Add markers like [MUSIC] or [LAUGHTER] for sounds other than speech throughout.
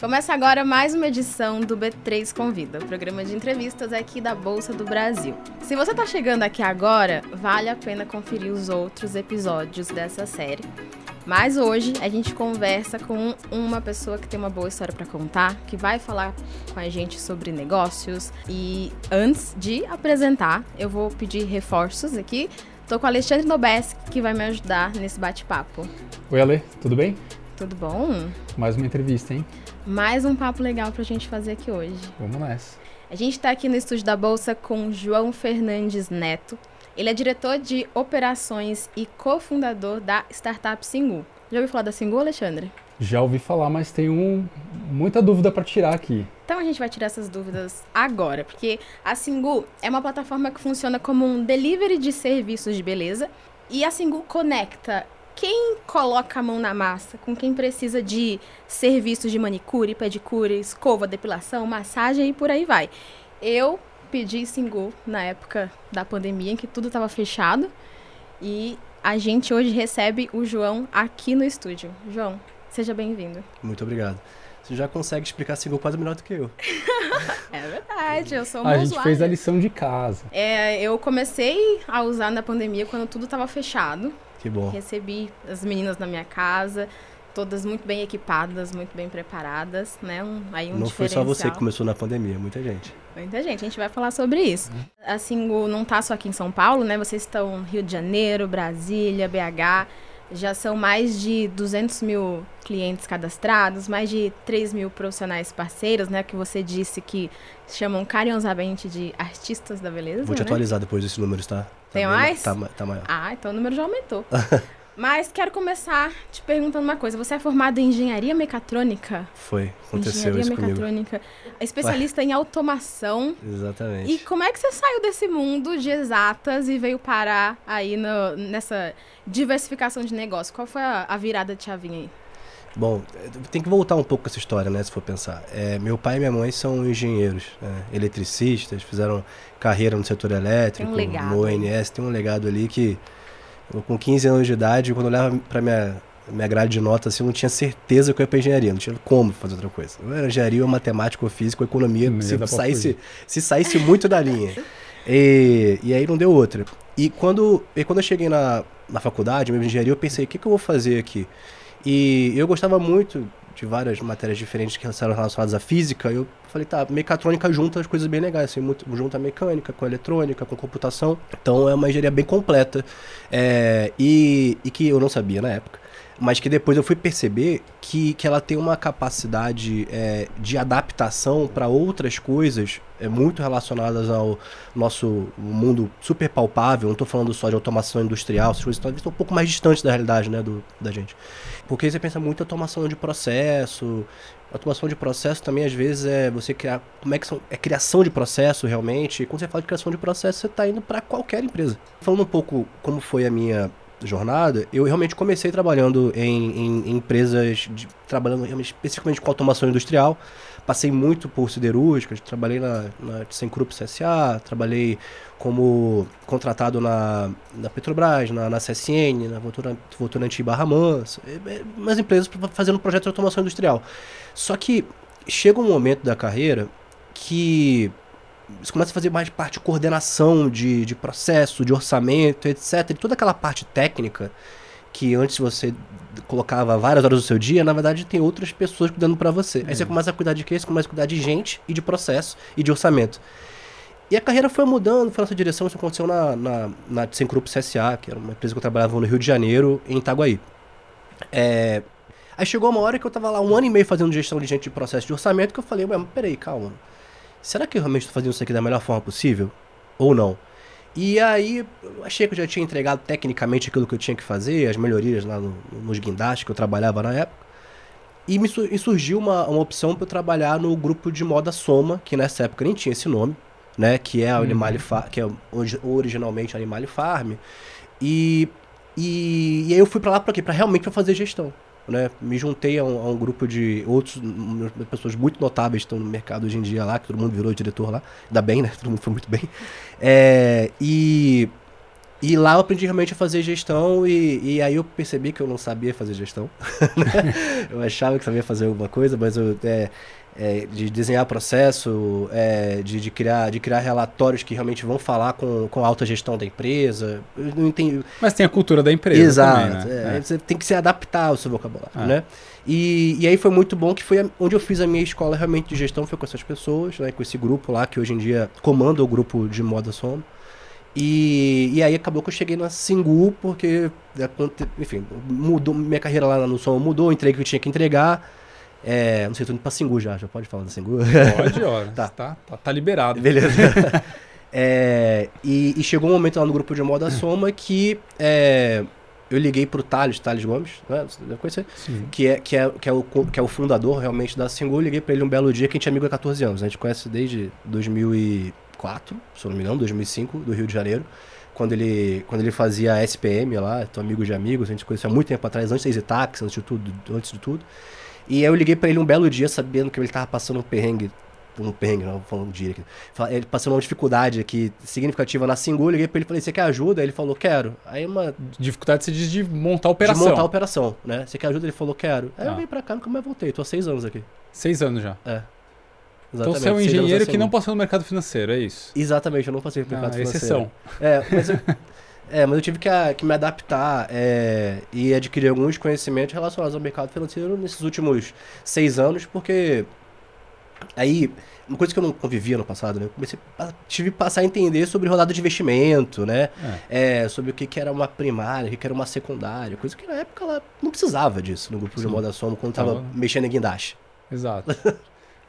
Começa agora mais uma edição do B3 Convida, o programa de entrevistas aqui da Bolsa do Brasil. Se você está chegando aqui agora, vale a pena conferir os outros episódios dessa série. Mas hoje a gente conversa com uma pessoa que tem uma boa história para contar, que vai falar com a gente sobre negócios. E antes de apresentar, eu vou pedir reforços aqui. Tô com o Alexandre Nobeski, que vai me ajudar nesse bate-papo. Oi, Ale, tudo bem? Tudo bom? Mais uma entrevista, hein? Mais um papo legal pra gente fazer aqui hoje. Vamos nessa. A gente está aqui no estúdio da Bolsa com João Fernandes Neto. Ele é diretor de operações e cofundador da startup Singu. Já ouviu falar da Singu, Alexandre? Já ouvi falar, mas tenho um, muita dúvida para tirar aqui. Então a gente vai tirar essas dúvidas agora, porque a Singu é uma plataforma que funciona como um delivery de serviços de beleza e a Singu conecta quem coloca a mão na massa, com quem precisa de serviços de manicure, pedicure, escova, depilação, massagem e por aí vai. Eu pedi Singu na época da pandemia, em que tudo estava fechado. E a gente hoje recebe o João aqui no estúdio. João, seja bem-vindo. Muito obrigado. Você já consegue explicar Singu quase melhor do que eu. [LAUGHS] é verdade, eu sou uma A gente usuária. fez a lição de casa. É, eu comecei a usar na pandemia quando tudo estava fechado. Que bom. Recebi as meninas na minha casa, todas muito bem equipadas, muito bem preparadas, né? Um, aí um não foi só você que começou na pandemia, muita gente. Muita gente, a gente vai falar sobre isso. Uhum. Assim, não tá só aqui em São Paulo, né? Vocês estão Rio de Janeiro, Brasília, BH. Já são mais de 200 mil clientes cadastrados, mais de 3 mil profissionais parceiros, né? Que você disse que chamam carinhosamente de artistas da beleza. Vou te né? atualizar depois desses números, tá? tá Tem mais? Tá, tá maior. Ah, então o número já aumentou. [LAUGHS] Mas quero começar te perguntando uma coisa. Você é formado em engenharia mecatrônica? Foi, aconteceu engenharia isso mecatrônica. Comigo. Especialista Ué. em automação. Exatamente. E como é que você saiu desse mundo de exatas e veio parar aí no, nessa diversificação de negócio? Qual foi a, a virada de chavinha aí? Bom, tem que voltar um pouco com essa história, né? Se for pensar. É, meu pai e minha mãe são engenheiros, né, eletricistas, fizeram carreira no setor elétrico, um legado, no ONS, tem um legado ali que eu, com 15 anos de idade, quando eu olhava para minha minha grade de notas, assim, eu não tinha certeza que eu ia para engenharia, não tinha como fazer outra coisa. Eu era engenharia, matemática, física, economia, se saísse, se saísse muito da linha. E, e aí não deu outra. E quando, e quando eu cheguei na, na faculdade, minha engenharia, eu pensei, o que, que eu vou fazer aqui? E eu gostava muito de várias matérias diferentes que eram relacionadas à física. Eu falei, tá, mecatrônica junta as coisas bem legais, assim, muito, junta a mecânica com a eletrônica, com a computação. Então é uma engenharia bem completa. É, e, e que eu não sabia na época mas que depois eu fui perceber que, que ela tem uma capacidade é, de adaptação para outras coisas é, muito relacionadas ao nosso mundo super palpável. Não estou falando só de automação industrial, essas coisas estão um pouco mais distantes da realidade né, do, da gente. Porque você pensa muito em automação de processo. Automação de processo também, às vezes, é você criar. Como é que são. É criação de processo realmente. E quando você fala de criação de processo, você está indo para qualquer empresa. Falando um pouco como foi a minha jornada, eu realmente comecei trabalhando em, em, em empresas, de, trabalhando especificamente com automação industrial. Passei muito por siderúrgicas, trabalhei na, na Sencrup CSA, trabalhei como contratado na, na Petrobras, na, na CSN, na Votorantim Barra Mansa, umas empresas fazendo projetos de automação industrial. Só que chega um momento da carreira que você começa a fazer mais parte de coordenação de, de processo, de orçamento, etc. E toda aquela parte técnica que antes você colocava várias horas do seu dia, na verdade tem outras pessoas cuidando para você. Aí você começa a cuidar de quê? Você começa a cuidar de gente e de processo e de orçamento. E a carreira foi mudando, foi nessa direção. Isso aconteceu na, na, na Grupo CSA, que era uma empresa que eu trabalhava no Rio de Janeiro, em Itaguaí. É... Aí chegou uma hora que eu tava lá um ano e meio fazendo gestão de gente de processo de orçamento, que eu falei, ué, mas peraí, calma será que eu realmente estou fazendo isso aqui da melhor forma possível? Ou não? E aí, eu achei que eu já tinha entregado tecnicamente aquilo que eu tinha que fazer, as melhorias lá no, nos guindastes que eu trabalhava na época. E me e surgiu uma, uma opção para eu trabalhar no grupo de moda Soma, que nessa época nem tinha esse nome, né? Que é a Animal uhum. que é originalmente Animal Farm. E, e, e aí eu fui para lá para quê? Para realmente pra fazer gestão né? Me juntei a um, a um, grupo de outros pessoas muito notáveis que estão no mercado hoje em dia lá, que todo mundo virou diretor lá. Ainda bem, né? [LAUGHS] Todo mundo foi muito bem. É, e, E lá eu aprendi realmente a fazer gestão e, e aí eu percebi que eu não sabia fazer gestão. [LAUGHS] né? eu achava que sabia fazer alguma coisa, mas eu, é, é, de desenhar processo, é, de, de, criar, de criar relatórios que realmente vão falar com, com a alta gestão da empresa. Eu não entendi. Mas tem a cultura da empresa Exato. também, né? é, É. Você tem que se adaptar ao seu vocabulário, É. né? E, e aí foi muito bom que foi onde eu fiz a minha escola realmente de gestão, foi com essas pessoas, né? Com esse grupo lá, que hoje em dia comanda o grupo de moda soma. E, e aí acabou que eu cheguei na Singu, porque, aconte- enfim, mudou, minha carreira lá no som mudou, entreguei o que eu tinha que entregar. É, não sei, tô indo pra Singu já, já pode falar da Singu? Pode, ó. [LAUGHS] Tá. tá. Tá, tá liberado. Beleza. [LAUGHS] É, e, e chegou um momento lá no grupo de moda soma que é, eu liguei pro Thales, Thales Gomes, né? Você deve conhecer? Sim. Que é, que, é, que, é o, que é o fundador realmente da Singu. Eu liguei pra ele um belo dia, que a gente é amigo há 14 anos. né? A gente conhece desde 2004, se eu não me engano, 2005, do Rio de Janeiro. Quando ele, quando ele fazia a SPM lá, tô amigo de amigos, a gente conheceu há muito tempo atrás, antes da Easy Taxi, antes de tudo. Antes de tudo. E aí eu liguei pra ele um belo dia, sabendo que ele tava passando um perrengue um perrengue, não, falando um dia aqui. Ele passando uma dificuldade aqui significativa na Singu, eu liguei pra ele e falei, você quer ajuda? Ele falou, quero. Aí uma Dificuldade você diz de montar a operação. de montar a operação, né? Você quer ajuda? Ele falou, quero. Aí Ah. eu vim pra cá, nunca mais voltei. Tô há seis anos aqui. Seis anos já. É. Então você é um engenheiro que não passou no mercado financeiro, é isso? Exatamente, eu não passei pro mercado Ah, financeiro. exceção. É, mas eu, [LAUGHS] é, mas eu tive que, que me adaptar é, e adquirir alguns conhecimentos relacionados ao mercado financeiro nesses últimos seis anos, porque aí, uma coisa que eu não convivia no passado, né? Eu comecei, a- tive que passar a entender sobre rodada de investimento, né? É. É, sobre o que, que era uma primária, o que, que era uma secundária, coisa que na época ela não precisava disso no grupo de Sim. moda soma quando tava Tava- mexendo em guindaste. Exato.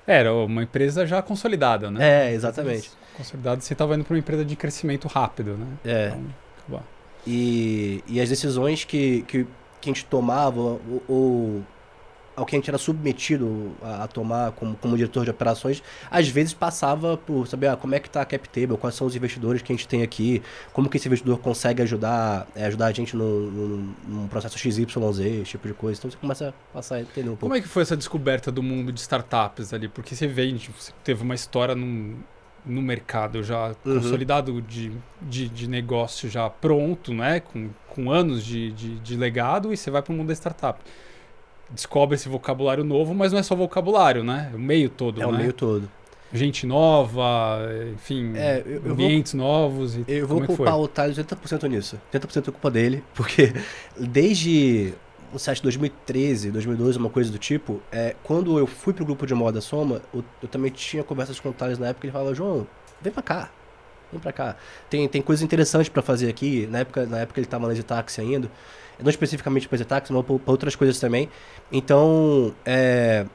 Era uma empresa já consolidada, né? É, exatamente. Consolidada, você estava indo para uma empresa de crescimento rápido, né? É. Então, bom. E, e as decisões que, que, que a gente tomava, ou, ou ao que a gente era submetido a, a tomar como, como diretor de operações, às vezes passava por saber ah, como é que está a cap table, quais são os investidores que a gente tem aqui, como que esse investidor consegue ajudar, é, ajudar a gente num, num, num processo XYZ, esse tipo de coisa. Então você começa a passar a entender um pouco. Como é que foi essa descoberta do mundo de startups ali? Porque você vende, você teve uma história num, no mercado já Uhum. consolidado de, de, de negócio já pronto, né? Com, com anos de, de, de legado e você vai para o mundo da startup. Descobre esse vocabulário novo, mas não é só vocabulário, né? É o meio todo, É o né? meio todo. Gente nova, enfim, É, eu- eu vou- ambientes novos. E Eu vou é culpar foi? o Thales 80% nisso. 80% é culpa dele, [LAUGHS] porque desde o site 2013, 2012, uma coisa do tipo, é, quando eu fui pro grupo de moda Soma, eu, eu também tinha conversas com o Thales na época, ele falava, João, vem pra cá, vem pra cá. Tem, tem coisa interessante pra fazer aqui, na época, na época ele tava na Zetaxi ainda, não especificamente pra Zetaxi, mas pra pra outras coisas também. Então, é,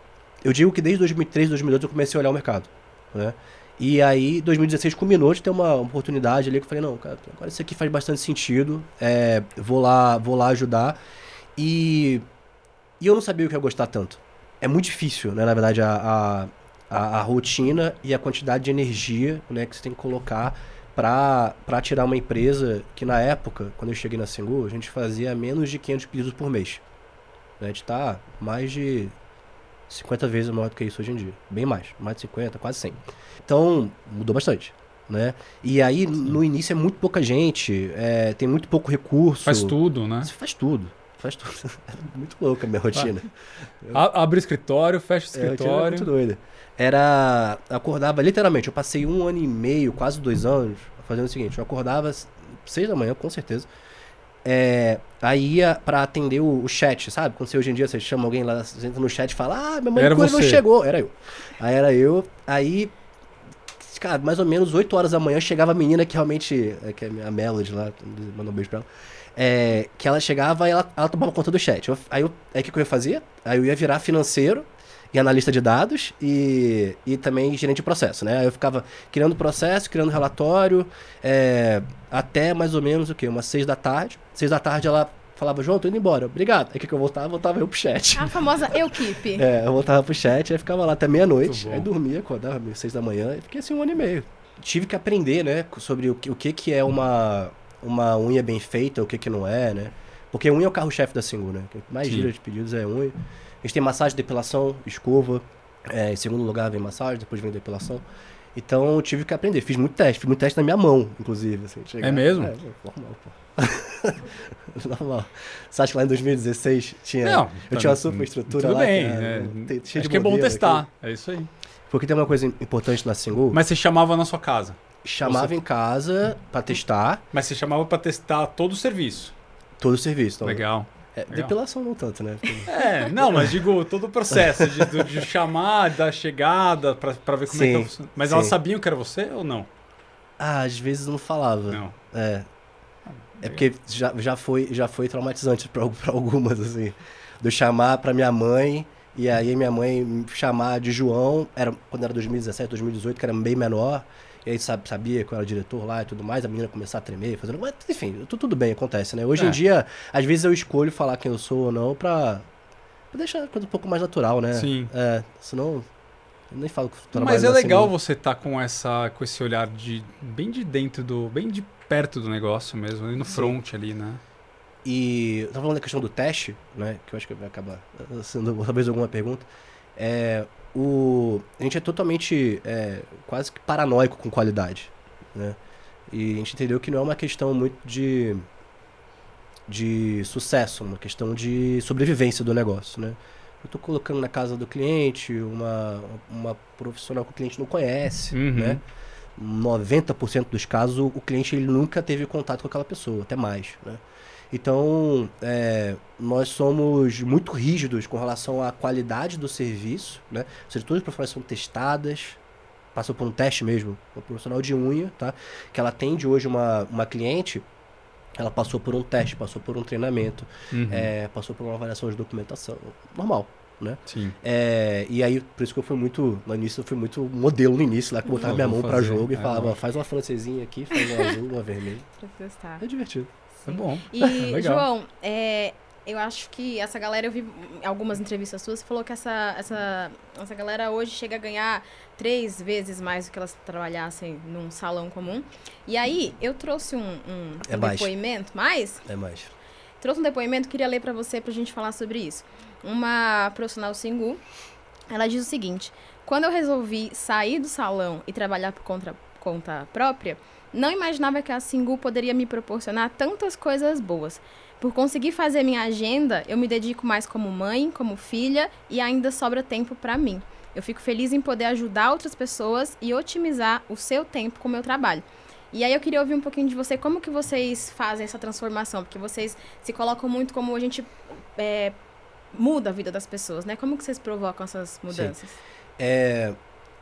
eu digo que desde 2013, 2012 eu comecei a olhar o mercado, né? E aí, 2016 culminou de ter uma oportunidade ali que eu falei, não, cara, agora isso aqui faz bastante sentido, é, vou lá, vou lá ajudar. E, e eu não sabia o que ia gostar tanto. É muito difícil, né, na verdade, a, a, a, a rotina e a quantidade de energia né, que você tem que colocar para tirar uma empresa que na época, quando eu cheguei na Singu, a gente fazia menos de 500 pedidos por mês. Né, A gente tá mais de 50 vezes maior do que isso hoje em dia. Bem mais, mais de 50, quase 100. Então, mudou bastante. Né? E aí, no início, é muito pouca gente, é, tem muito pouco recurso. Faz tudo, né? Você faz tudo. Faz tudo. É [LAUGHS] muito louca a minha rotina. A- Abre o escritório, fecha o É, a rotina era escritório. muito doida. Era. Acordava, literalmente, eu passei um ano e meio, quase dois anos, fazendo o seguinte: eu acordava seis da manhã, com certeza. É, aí ia pra atender o, o chat, sabe? Quando você hoje em dia você chama alguém lá, você entra no chat e fala, ah, minha Era manicure não chegou. Era eu. Aí era eu. Aí, cara, mais ou menos 8 horas da manhã chegava a menina que realmente. é, Que é a Melody lá, mandou um beijo pra ela. É, que ela chegava e ela, ela tomava conta do chat. Eu- aí eu- aí o que, que eu ia fazer? Aí eu ia virar financeiro e analista de dados e, e também gerente de processo, né? Aí eu ficava criando processo, criando relatório, é, até mais ou menos o quê? Umas seis da tarde. Seis da tarde ela falava, João, tô indo embora, obrigado. Aí o que, que eu voltava? Voltava eu pro chat. A famosa equipe. [LAUGHS] É, eu voltava pro chat, aí ficava lá até meia-noite, aí dormia, acordava meio seis da manhã, e fiquei assim um ano e meio. Tive que aprender, né, sobre o que, o que, que é uma, uma unha bem feita, o que, que não é, né? Porque unha é o carro-chefe da Singu, né? O que mais gira de pedidos é unha. A gente tem massagem, depilação, escova. É, em segundo lugar vem massagem, depois vem depilação. Então eu tive que aprender. Fiz muito teste, fiz muito teste na minha mão, inclusive. Assim, chegar- É mesmo? É, normal, pô. [LAUGHS] normal. Você acha que lá em 2016 tinha. Não, eu tá- tinha uma super estrutura Tudo lá. bem. que é, tem- acho que é bom testar. É isso aí. Porque tem uma coisa importante na Single. Mas você chamava na sua casa. Chamava você- em casa pra testar Mas você chamava pra testar todo o serviço. todo o serviço. Então, Legal. é, legal. depilação não tanto, né? Porque- É, não, mas digo, todo o processo de, de chamar, da chegada, pra, pra ver como é que Sim, é o- Mas sim. elas sabiam que era você ou não? Ah, às vezes não falava. Não. É. É porque já, já, foi, já foi traumatizante pra algumas, assim. De eu chamar pra minha mãe, e aí minha mãe me chamar de João, era, quando era 2017, 2018, que era bem menor, e aí sabe, sabia que eu era diretor lá e tudo mais, a menina começar a tremer, fazendo. Mas, enfim, tu- tudo bem, acontece, né? Hoje É. em dia, às vezes eu escolho falar quem eu sou ou não pra, pra deixar a coisa um pouco mais natural, né? Sim. É, senão. Eu nem falo que eu Mas é na legal Semi. você estar com essa com esse olhar de bem de dentro do, bem de perto do negócio mesmo, ali no Sim. front ali, né? E eu tava falando da questão do teste, né? Que eu acho que vai acabar sendo talvez alguma pergunta. É, o, a gente é totalmente é, quase que paranoico com qualidade, né? E a gente entendeu que não é uma questão muito de de sucesso, uma questão de sobrevivência do negócio, né? Eu tô colocando na casa do cliente uma, uma profissional que o cliente não conhece, Uhum. né? 90% dos casos o cliente ele nunca teve contato com aquela pessoa, até mais, né? Então, é, nós somos muito rígidos com relação à qualidade do serviço, né? Ou seja, todas as profissionais são testadas, passou por um teste mesmo, uma profissional de unha, tá? Que ela atende hoje uma, uma cliente, ela passou por um teste, passou por um treinamento, Uhum. é, passou por uma avaliação de documentação, normal, né? Sim. É, e aí, por isso que eu fui muito. No início, eu fui muito modelo no início, lá que eu botava Eu minha mão pra fazer, jogo e é, falava, faz uma francesinha aqui, faz uma azul, uma vermelha. [LAUGHS] Pra testar. É divertido. É bom. E, [LAUGHS] Legal. João, é, eu acho que essa galera, eu vi em algumas entrevistas suas, você falou que essa, essa, essa galera hoje chega a ganhar três vezes mais do que elas trabalhassem num salão comum. E aí, eu trouxe um, um, É um mais. depoimento, mais? É mais. Trouxe um depoimento, queria ler pra você pra gente falar sobre isso. Uma profissional single, ela diz o seguinte: quando eu resolvi sair do salão e trabalhar por conta, conta própria, não imaginava que a Singu poderia me proporcionar tantas coisas boas. Por conseguir fazer minha agenda, eu me dedico mais como mãe, como filha e ainda sobra tempo pra mim. Eu fico feliz em poder ajudar outras pessoas e otimizar o seu tempo com o meu trabalho. E aí eu queria ouvir um pouquinho de você, como que vocês fazem essa transformação? Porque vocês se colocam muito como a gente é, muda a vida das pessoas, né? Como que vocês provocam essas mudanças? É,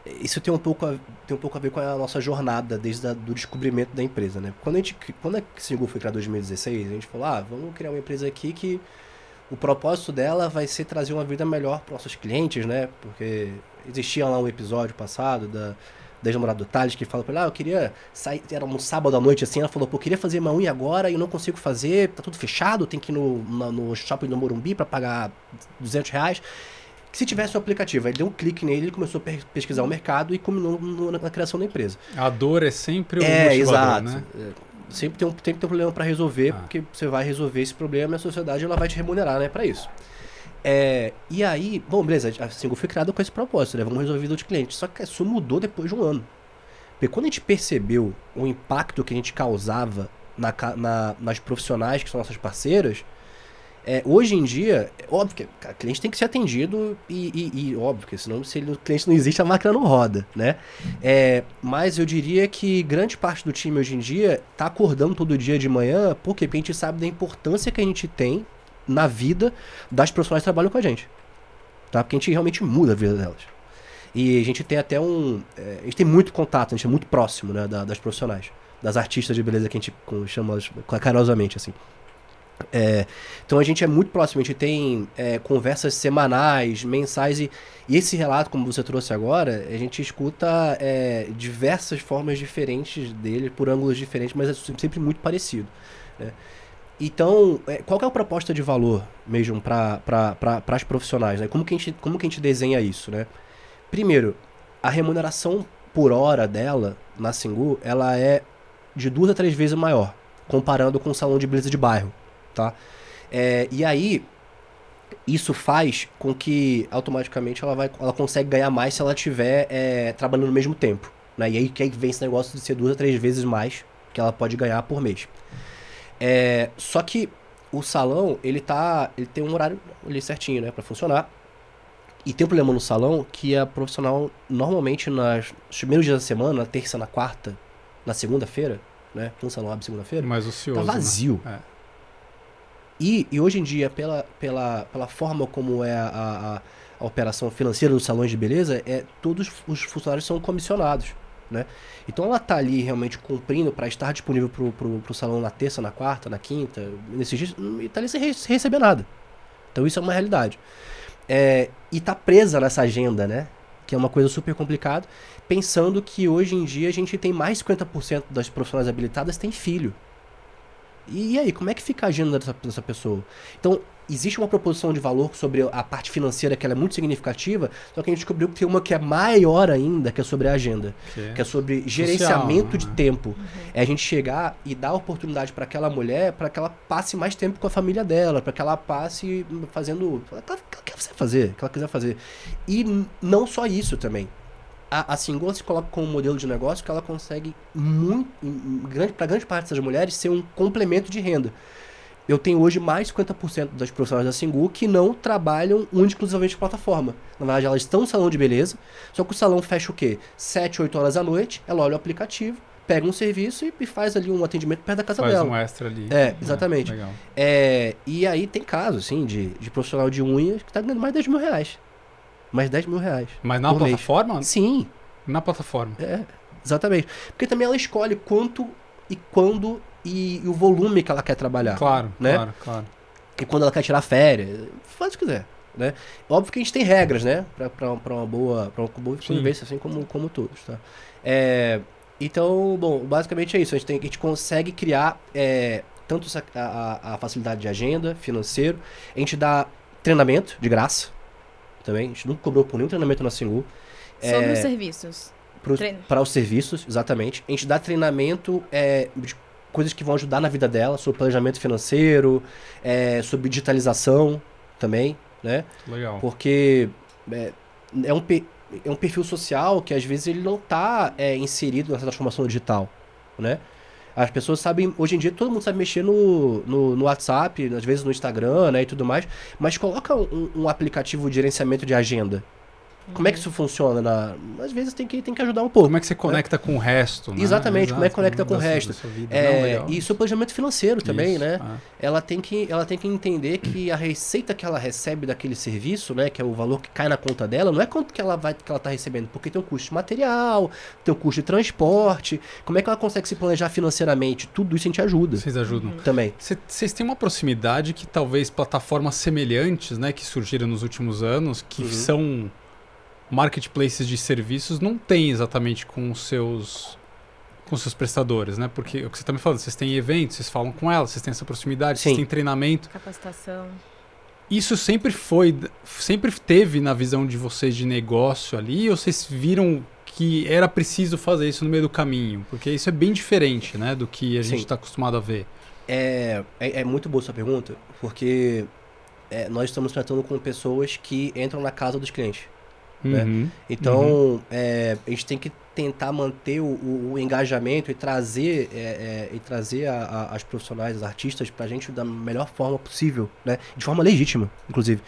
isso tem um, pouco a, tem um pouco a ver com a nossa jornada desde o descobrimento da empresa, né? Quando a gente, quando a Single foi criada em 2016, a gente falou, ah, vamos criar uma empresa aqui que o propósito dela vai ser trazer uma vida melhor para nossos clientes, né? Porque existia lá um episódio passado da da ex-namorada do Thales que fala ele, ah, eu queria sair, era um sábado à noite assim, ela falou, pô, eu queria fazer uma unha agora e não consigo fazer, tá tudo fechado, tem que ir no, na- no shopping do Morumbi para pagar 200 reais. Que se tivesse o aplicativo, aí deu um clique nele, ele começou a pe- pesquisar o mercado e culminou no- na, criação da empresa. A dor é sempre o é, exato. né? É, Sempre tem, um, sempre tem um problema para resolver, Ah. porque você vai resolver esse problema e a sociedade ela vai te remunerar, né, para isso. É, e aí, bom, beleza, a Single foi criada com esse propósito, né? Vamos resolver a vida dos clientes. Só que isso mudou depois de um ano. Porque quando a gente percebeu o impacto que a gente causava na, na- nas profissionais que são nossas parceiras, é, hoje em dia, óbvio que cara, o cliente tem que ser atendido e, e- e óbvio que senão se ele- o cliente não existe, a máquina não roda, né? É, mas eu diria que grande parte do time hoje em dia tá acordando todo dia de manhã? Porque a gente sabe da importância que a gente tem na vida das profissionais que trabalham com a gente. Tá? Porque a gente realmente muda a vida delas. E a gente tem até um. é, a gente tem muito contato, a gente é muito próximo né, da- das profissionais, das artistas de beleza que a gente chama elas carinhosamente, assim. É, então a gente é muito próximo, a gente tem é, conversas semanais, mensais, e, e esse relato, como você trouxe agora, a gente escuta é, diversas formas diferentes dele, por ângulos diferentes, mas é sempre muito parecido. né? Então, é, qual é a proposta de valor mesmo para as profissionais? Né? Como, que a gente, como que a gente desenha isso? Né? Primeiro, a remuneração por hora dela na Singu, ela é de duas a três vezes maior, comparando com o salão de beleza de bairro, tá? É, e aí, isso faz com que automaticamente ela, vai, ela consegue ganhar mais se ela estiver é, trabalhando no mesmo tempo, Né? E aí que aí vem esse negócio de ser duas a três vezes mais que ela pode ganhar por mês. É, só que o salão, ele tá. Ele tem um horário ali certinho, né? Pra funcionar. E tem um problema no salão que a profissional, normalmente, nas, nos primeiros dias da semana, na terça, na quarta, na segunda-feira, né? Um salão abre segunda-feira. Mais ocioso. Tá vazio. Né? E, e hoje em dia, pela, pela, pela forma como é a, a, a operação financeira dos salões de beleza, é todos os funcionários são comissionados. Né? Então ela tá ali realmente cumprindo para estar disponível pro, pro salão na terça, na quarta, na quinta, nesses dias, e tá ali sem, re- sem receber nada. Então isso é uma realidade. É, e tá presa nessa agenda, né? Que é uma coisa super complicada, pensando que hoje em dia a gente tem mais 50% das profissionais habilitadas tem filho. E, e aí, como é que fica a agenda dessa, dessa pessoa? Então, existe uma proposição de valor sobre a parte financeira que ela é muito significativa, só que a gente descobriu que tem uma que é maior ainda, que é sobre a agenda que é sobre gerenciamento de né? tempo. É a gente chegar e dar oportunidade para aquela mulher para que ela passe mais tempo com a família dela, para que ela passe fazendo o que ela, que ela quer fazer, que ela quiser fazer. E não só isso também. A, a Singola se coloca como um modelo de negócio que ela consegue muito, grande, para grande parte dessas mulheres ser um complemento de renda. Eu tenho hoje mais 50% das profissionais da Singu que não trabalham única exclusivamente com plataforma. Na verdade, elas estão no salão de beleza, só que o salão fecha o quê? 7, 8 horas da noite, ela olha o aplicativo, pega um serviço e, e faz ali um atendimento perto da casa Faz dela. um extra ali. É, exatamente. Legal. É, e aí tem casos, assim, de, de profissional de unhas que tá ganhando mais de 10 mil reais. Mais 10 mil reais. Mas na Por mês. plataforma? Sim, Na plataforma. é, exatamente. Porque também ela escolhe quanto e quando e, e o volume que ela quer trabalhar. Claro, né? claro, claro. E quando ela quer tirar férias, faz o que quiser, né? Óbvio que a gente tem regras, né? Pra, pra, pra uma boa, pra uma boa convivência, assim como, como todos, tá? É, então, bom, basicamente é isso. A gente, tem, a gente consegue criar é, tanto a, a- a facilidade de agenda, financeiro. A gente dá treinamento de graça também. A gente nunca cobrou por nenhum treinamento na Singu. Sobre É, os serviços. Para os serviços, exatamente. A gente dá treinamento é, de coisas que vão ajudar na vida dela, sobre planejamento financeiro, é, sobre digitalização também, né? Legal. Porque é, é um, é um perfil social que às vezes ele não está inserido nessa transformação digital, né? As pessoas sabem, hoje em dia todo mundo sabe mexer no, no, no WhatsApp, às vezes no Instagram, né, e tudo mais, mas coloca um, um aplicativo de gerenciamento de agenda. Como é que isso funciona? Na... Às vezes tem que, tem que ajudar um pouco. Como é que você conecta com o resto, né? Exatamente, como é que Exato, conecta com o resto. Não, É, legal. e seu planejamento financeiro também, Isso, né? ah. Ela tem, que, ela tem que entender que a receita que ela recebe daquele serviço, né? Que é o valor que cai na conta dela, não é quanto que ela vai que ela tá recebendo, porque tem o custo de material, tem o custo de transporte. Como é que ela consegue se planejar financeiramente? Tudo isso a gente ajuda Vocês ajudam. também. Cê- Vocês têm uma proximidade que talvez plataformas semelhantes, né, que surgiram nos últimos anos, que Uhum. são marketplaces de serviços, não têm exatamente com os seus com os seus prestadores, né? Porque o que você está me falando, vocês têm eventos, vocês falam com elas, vocês têm essa proximidade, vocês Sim. têm treinamento. Capacitação. Isso sempre foi, sempre teve na visão de vocês de negócio ali, ou vocês viram que era preciso fazer isso no meio do caminho? Porque isso é bem diferente, né, do que a gente está acostumado a ver. É, é, é muito boa sua pergunta, porque é, nós estamos tratando com pessoas que entram na casa dos clientes. Né? Uhum. Então, é, a gente tem que tentar manter o, o- o engajamento e trazer, é, é, e trazer a- a- as profissionais, os artistas, pra gente da melhor forma possível, né? De forma legítima, inclusive.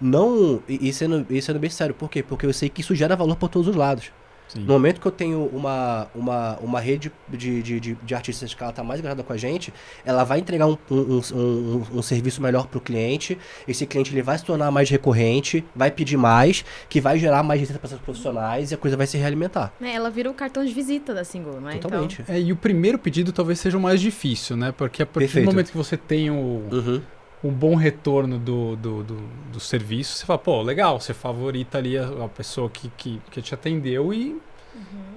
Não, e, e sendo, e sendo bem sério, por quê? Porque eu sei que isso gera valor para todos os lados. Sim. No momento que eu tenho uma, uma, uma rede de, de, de, de artistas que ela tá mais engajada com a gente, ela vai entregar um, um, um, um- um serviço melhor pro cliente. Esse cliente ele vai se tornar mais recorrente, vai pedir mais, que vai gerar mais receita para essas profissionais e a coisa vai se realimentar. Né, ela vira o cartão de visita da Single, né? Totalmente. É, e o primeiro pedido talvez seja o mais difícil, né? Porque a partir Perfeito. do momento que você tem o, Uhum. Um bom retorno do, do, do, do serviço, você fala, pô, legal, você favorita ali a, a pessoa que, que, que te atendeu e,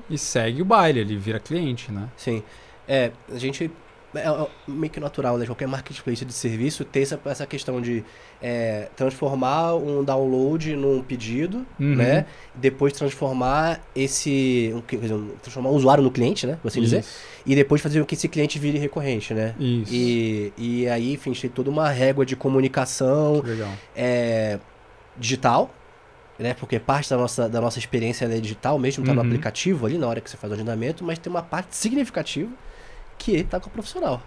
e segue o baile, ele vira cliente, né? Sim. É, a gente. É, é meio que natural, né? Qualquer marketplace de serviço ter essa, essa questão de é, transformar um download num pedido, Uhum. né? Depois transformar esse. transformar o usuário no cliente, né? Por assim dizer. E depois fazer com que esse cliente vire recorrente, né? Isso. E, e aí, enfim, tem toda uma régua de comunicação é, digital, né? Porque parte da nossa, da nossa experiência é digital, mesmo tá no Uhum. aplicativo ali na hora que você faz o agendamento, mas tem uma parte significativa que tá com o profissional,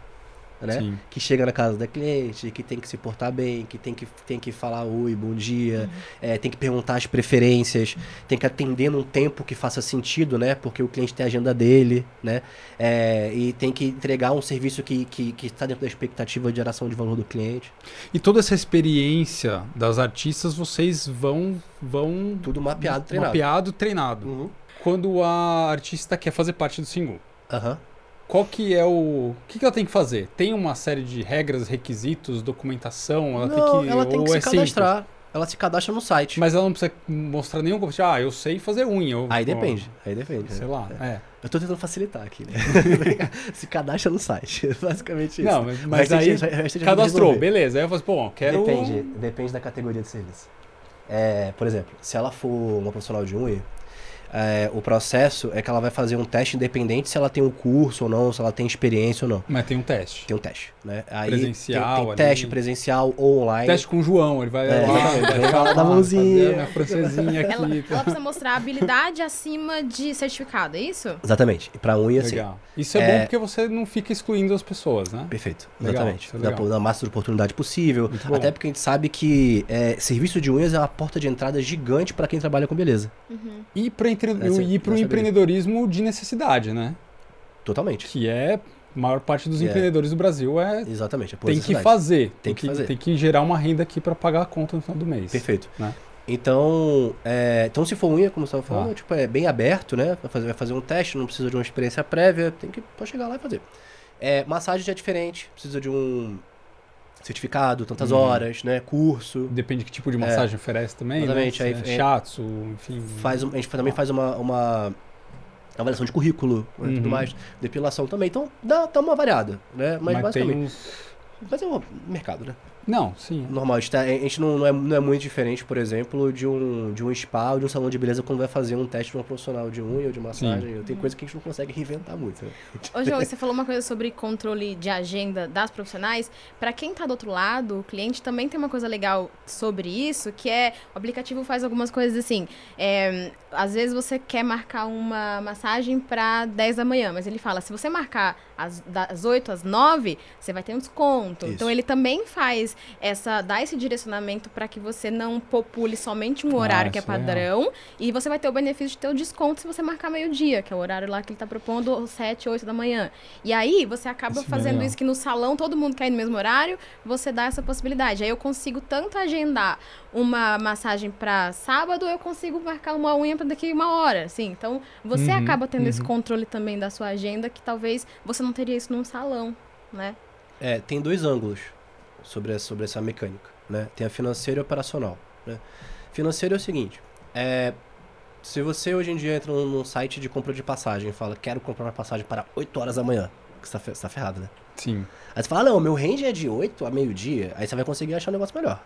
né? Sim. Que chega na casa da cliente, que tem que se portar bem, que tem que, tem que falar oi, bom dia, é, tem que perguntar as preferências, tem que atender num tempo que faça sentido, né? Porque o cliente tem a agenda dele, né? É, e tem que entregar um serviço que, que, que está dentro da expectativa de geração de valor do cliente. E toda essa experiência das artistas, vocês vão vão Tudo mapeado, treinado. mapeado, treinado. Uhum. Quando a artista quer fazer parte do single, Aham. Qual que é o, o que, que ela tem que fazer? Tem uma série de regras, requisitos, documentação, ela Não, tem que ela tem que se é simples? cadastrar. Ela se cadastra no site. Mas ela não precisa mostrar nenhum competente. Ah, eu sei fazer unha. ou- Aí depende. Aí depende. Sei lá, é. Eu tô tentando facilitar aqui, né? [LAUGHS] [LAUGHS] se cadastra no site. [LAUGHS] Basicamente isso. Não, mas, mas aí gente cadastrou, beleza. Aí eu falo assim, pô, quero... Depende, depende da categoria de serviço. É, por exemplo, se ela for uma profissional de unha, é, o processo é que ela vai fazer um teste independente se ela tem um curso ou não, se ela tem experiência ou não. Mas tem um teste. Tem um teste, né? Aí Presencial tem, tem ali. teste presencial ou online. Teste com o João, ele vai É, lá, exatamente. Ele vai dar lá, mãozinha. fazer a francesinha aqui. Ela, ela precisa mostrar habilidade acima de certificado, é isso? Exatamente. E pra unha, sim. Legal. Isso é, É- bom porque você não fica excluindo as pessoas, né? Perfeito, exatamente. é Dá legal. pra dar a máxima de oportunidade possível. Até porque a gente sabe que é, serviço de unhas é uma porta de entrada gigante para quem trabalha com beleza. Uhum. E para Essa- e pro essa empreendedorismo de necessidade, né? Totalmente. Que é a maior parte dos É. empreendedores do Brasil é Exatamente. a tem que fazer, Tem que fazer. tem que gerar uma renda aqui para pagar a conta no final do mês. Perfeito. Né? Então, é, então, se for unha, como você estava falando, Ah. tipo, é bem aberto, né? Vai fazer, vai fazer um teste, não precisa de uma experiência prévia, tem que pode chegar lá e fazer. É, massagem já é diferente, precisa de um certificado, tantas Uhum. horas, né? Curso. Depende de que tipo de massagem oferece também, É. Exatamente, né? aí- é é- shiatsu, enfim. Faz, a gente também faz uma, uma avaliação de currículo né, tudo Uhum. mais, depilação também. Então, dá, dá uma variada, né? Mas, Mas basicamente. uns... Mas é o mercado, né? Não, sim. Normal, a gente, tá- a gente não, não, é, não é muito diferente, por exemplo, de um, de um spa ou de um salão de beleza quando vai fazer um teste de uma profissional de unha ou de massagem. Tem coisa que a gente não consegue reinventar muito. Né? Ô, João, você falou uma coisa sobre controle de agenda das profissionais. Pra quem tá do outro lado, o cliente também tem uma coisa legal sobre isso, que é o aplicativo faz algumas coisas assim. é, às vezes você quer marcar uma massagem pra 10 da manhã, mas ele fala, se você marcar às, das 8 às 9, você vai ter um desconto. Isso. Então ele também faz essa, dá esse direcionamento pra que você não popule somente um Ah, horário que é é padrão, e você vai ter o benefício de ter o desconto se você marcar meio-dia, que é o horário lá que ele tá propondo, 7, 8 da manhã. E aí, você acaba Isso é fazendo isso que no salão todo mundo quer ir no mesmo horário, você dá essa possibilidade. Aí eu consigo tanto agendar uma massagem pra sábado, eu consigo marcar uma unha pra daqui uma hora, assim. Então, você Uhum, acaba tendo esse uhum. controle também da sua agenda, que talvez você não teria isso num salão, né? É, tem dois ângulos sobre, essa- sobre essa mecânica. Né? Tem a financeira e a operacional. Né? Financeira é o seguinte: é, se você hoje em dia entra num, site de compra de passagem e fala, quero comprar uma passagem para 8 horas da manhã, fe- você tá ferrado, né? Sim. Aí você fala, ah, não, meu range é de 8 a meio-dia, aí você vai conseguir achar um negócio melhor.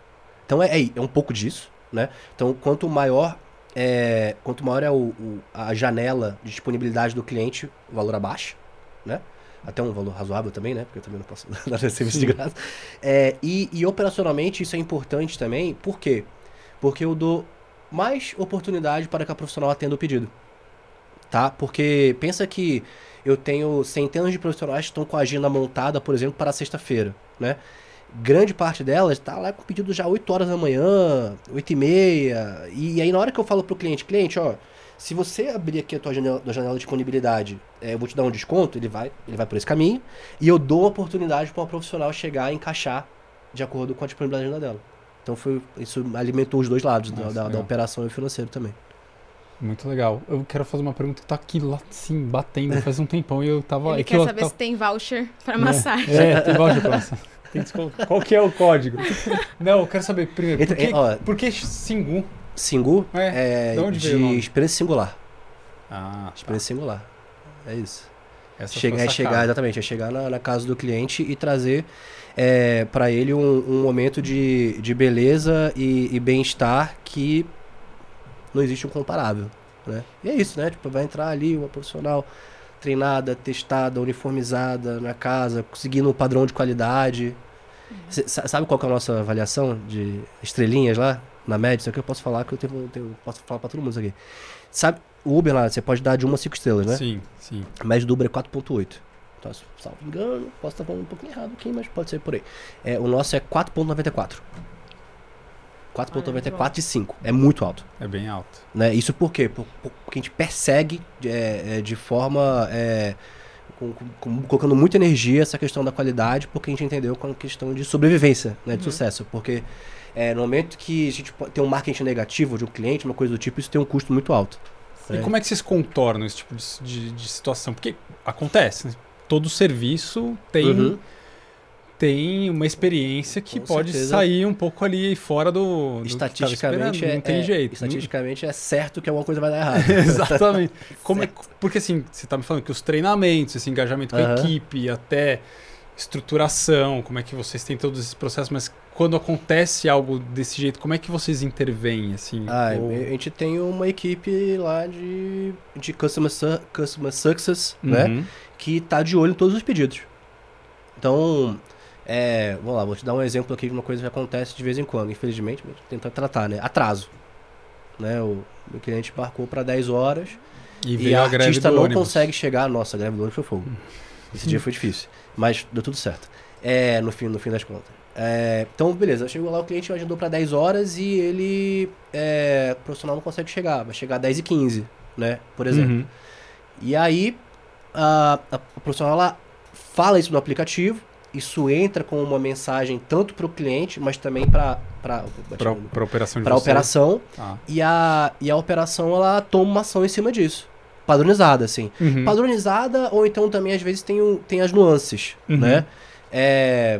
Então é, é, é um pouco disso, né? Então quanto maior é, quanto maior é o, o- a janela de disponibilidade do cliente, o valor abaixa, né? Até um valor razoável também, né? Porque eu também não posso [LAUGHS] dar serviço de graça. É, e, e operacionalmente isso é importante também, por quê? Porque eu dou mais oportunidade para que a profissional atenda o pedido. Tá? Porque pensa que eu tenho centenas de profissionais que estão com a agenda montada, por exemplo, para sexta-feira, né? Grande parte delas está lá com pedido já 8 horas da manhã, 8 e meia. E aí na hora que eu falo pro cliente, cliente, ó, se você abrir aqui a tua janela, tua janela de disponibilidade, é, eu vou te dar um desconto, ele vai, ele vai por esse caminho, e eu dou oportunidade para uma profissional chegar e encaixar de acordo com a disponibilidade da agenda dela. Então foi, isso alimentou os dois lados, da, Nossa, da- da legal. operação e o financeiro também. Muito legal. Eu quero fazer uma pergunta que tá aqui lá, sim, batendo faz um tempão e eu tava. Ele é que quer eu saber tava- se tem voucher pra né? massagem. É, tem voucher pra massagem. Qual que é o código? Não, eu quero saber primeiro. Por que, ó, por que Singu? Singu É, é, de experiência singular. Ah, tá. Experiência singular. É isso. Essa Chega, foi a é chegar, exatamente, é chegar na, na casa do cliente e trazer é, para ele um, um momento de, de beleza e, e bem-estar que não existe um comparável. Né? E é isso, né? Tipo, vai entrar ali uma profissional treinada, testada, uniformizada na casa, conseguindo um padrão de qualidade. Cê sa- sabe qual que é a nossa avaliação de estrelinhas lá? Na média, isso aqui eu posso falar que eu tenho, tenho- posso falar pra todo mundo isso aqui. Sabe, o Uber lá, você pode dar de 1 a 5 estrelas, né? Sim, sim. A média do Uber é 4.8. Então, se salvo engano, posso estar falando um pouquinho errado aqui, mas pode ser por aí. É, o nosso é 4.94. 4.94 de 5. É muito alto. É bem alto. Né? Isso por quê? Por- por- Porque a gente persegue é, é, de forma. é, com- com- colocando muita energia essa questão da qualidade, porque a gente entendeu com a questão de sobrevivência, né, de sucesso. Porque é, no momento que a gente tem um marketing negativo de um cliente, uma coisa do tipo, isso tem um custo muito alto. E né? como é que vocês contornam esse tipo de, de- de situação? Porque acontece, né? todo serviço tem, Uhum. tem uma experiência que Com pode certeza. sair um pouco ali fora do, do Estatisticamente, é, não tem é- jeito. estatisticamente é certo que alguma coisa vai dar errado. [LAUGHS] Exatamente. [LAUGHS] Como é- porque assim, você tá me falando que os treinamentos, esse engajamento com a equipe, até estruturação, como é que vocês têm todos esses processos, mas quando acontece algo desse jeito, como é que vocês intervêm, assim? Ah, Ou- a gente tem uma equipe lá de, de customer, su- customer success, né? Uhum. Que tá de olho em todos os pedidos. Então, é, vamos lá, vou te dar um exemplo aqui de uma coisa que acontece de vez em quando, infelizmente, mas tentar tratar, né? Atraso. Né? O meu cliente embarcou para 10 horas E e, a a artista não ônibus. consegue chegar. Nossa, a greve do ônibus foi fogo. [LAUGHS] Esse dia foi difícil, mas deu tudo certo. É, no fim, no fim das contas. É, então, beleza, chegou lá, o cliente agendou para 10 horas e ele, é, o profissional não consegue chegar, vai chegar às 10 e 15, né? Por exemplo. Uhum. E aí, a, a, a profissional fala isso no aplicativo, isso entra com uma mensagem tanto para o cliente, mas também para pra operação para operação. Ah. E a, e a operação ela toma uma ação em cima disso. Padronizada, assim. Uhum. Padronizada, ou então também às vezes tem, o- tem as nuances, Uhum. né? É,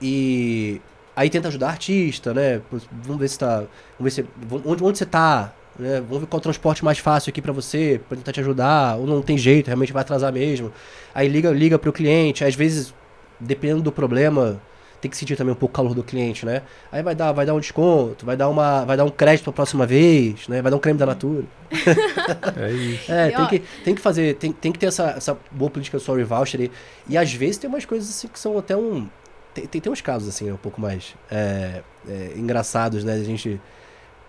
e aí tenta ajudar a artista, né? Vamos ver se tá. Vamos ver se. Onde, onde você tá? Né? Vamos ver qual o transporte mais fácil aqui pra você, pra tentar te ajudar, ou não tem jeito, realmente vai atrasar mesmo. Aí liga, liga pro cliente, às vezes, dependendo do problema, tem que sentir também um pouco o calor do cliente, né? Aí vai dar, vai dar um desconto, vai dar, uma, vai dar um crédito pra próxima vez, né? Vai dar um creme da Natura. [LAUGHS] É isso. É, tem ó- que, tem que fazer, tem, tem que ter essa, essa boa política de sorry voucher aí. E às vezes tem umas coisas assim que são até um. Tem, tem, tem uns casos assim, um pouco mais é, é, engraçados, né? A gente,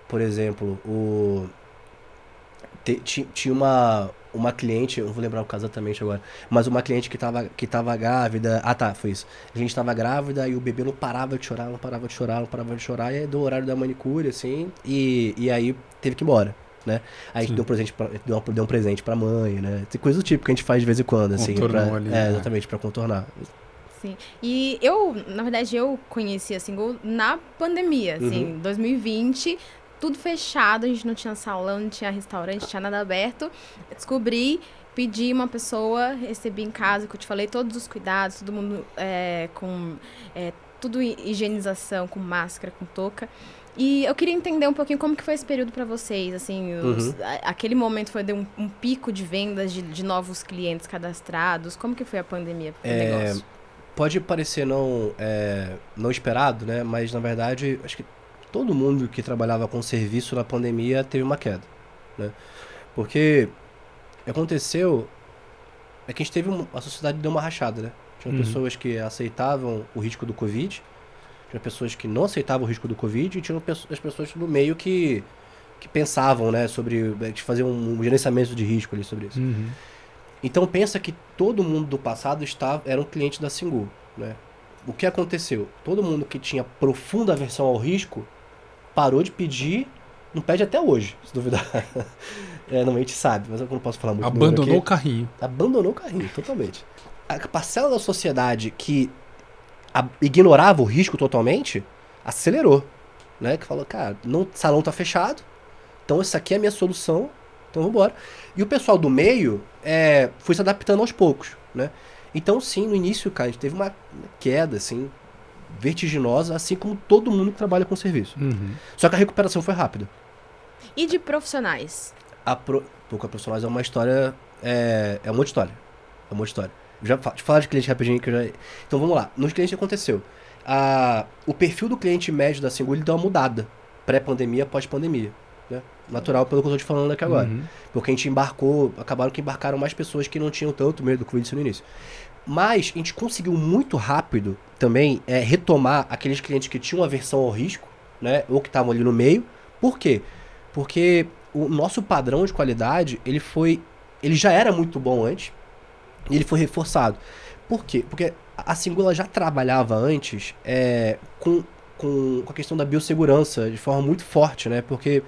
por exemplo, o. te- Tinha uma, uma cliente, eu não vou lembrar o caso exatamente agora, mas uma cliente que tava, que tava grávida. Ah tá, foi isso. A gente tava grávida e o bebê não parava de chorar, não parava de chorar, não parava de chorar, e aí deu o horário da manicure, assim, e, e aí teve que ir embora. Né? Aí a gente Sim. deu, um presente pra, deu, um presente pra mãe, né? Tem coisa do tipo que a gente faz de vez em quando, assim. Pra- ali, é, né? exatamente, pra contornar. Sim. E eu, na verdade, eu conheci a Single na pandemia, assim, Uhum. 2020, tudo fechado, a gente não tinha salão, não tinha restaurante, não tinha nada aberto. Descobri, pedi uma pessoa, recebi em casa, que eu te falei, todos os cuidados, todo mundo é, com é, tudo hi- higienização, com máscara, com touca. E eu queria entender um pouquinho como que foi esse período para vocês, assim, os- Uhum. a- aquele momento foi de um, um pico de vendas de, de novos clientes cadastrados, como que foi a pandemia pro É, negócio? Pode parecer não, é, não esperado, né? Mas na verdade, acho que todo mundo que trabalhava com serviço na pandemia teve uma queda, né? Porque aconteceu é que a gente teve um, a sociedade deu uma rachada, né? Tinha Uhum. pessoas que aceitavam o risco do Covid, tinha pessoas que não aceitavam o risco do Covid e tinha pesso- as pessoas no meio que que pensavam, né, sobre de fazer um, um gerenciamento de risco ali sobre isso. Uhum. Então pensa que todo mundo do passado estava, era um cliente da Singu, né? O que aconteceu? Todo mundo que tinha profunda aversão ao risco parou de pedir, não pede até hoje, se duvidar. [LAUGHS] é, não, a gente sabe, mas eu não posso falar muito Abandonou o carrinho. Abandonou o carrinho, totalmente. A parcela da sociedade que a- ignorava o risco totalmente, acelerou, né? Que falou, cara, não, salão tá fechado, então essa aqui é a minha solução, então vambora. E o pessoal do meio é, foi se adaptando aos poucos, né? Então sim, no início, cara, a gente teve uma queda, assim, vertiginosa, assim como todo mundo que trabalha com serviço. Uhum. Só que a recuperação foi rápida. E de profissionais? A pro... Pô, com a profissionais é uma história. É, é uma outra história. É uma outra história. Já fa... Deixa eu falar de cliente rapidinho que eu já. Então vamos lá. Nos clientes aconteceu. A... O perfil do cliente médio da Singu ele deu uma mudada. Pré-pandemia, pós-pandemia. Natural pelo que eu tô te falando aqui agora. Uhum. Porque a gente embarcou, acabaram que embarcaram mais pessoas que não tinham tanto medo do Covid no início. Mas a gente conseguiu muito rápido também é, retomar aqueles clientes que tinham aversão ao risco, né? Ou que estavam ali no meio. Por quê? Porque o nosso padrão de qualidade, ele foi. Ele já era muito bom antes. E ele foi reforçado. Por quê? Porque a Singular já trabalhava antes é, com, com, com a questão da biossegurança de forma muito forte, né? Porque,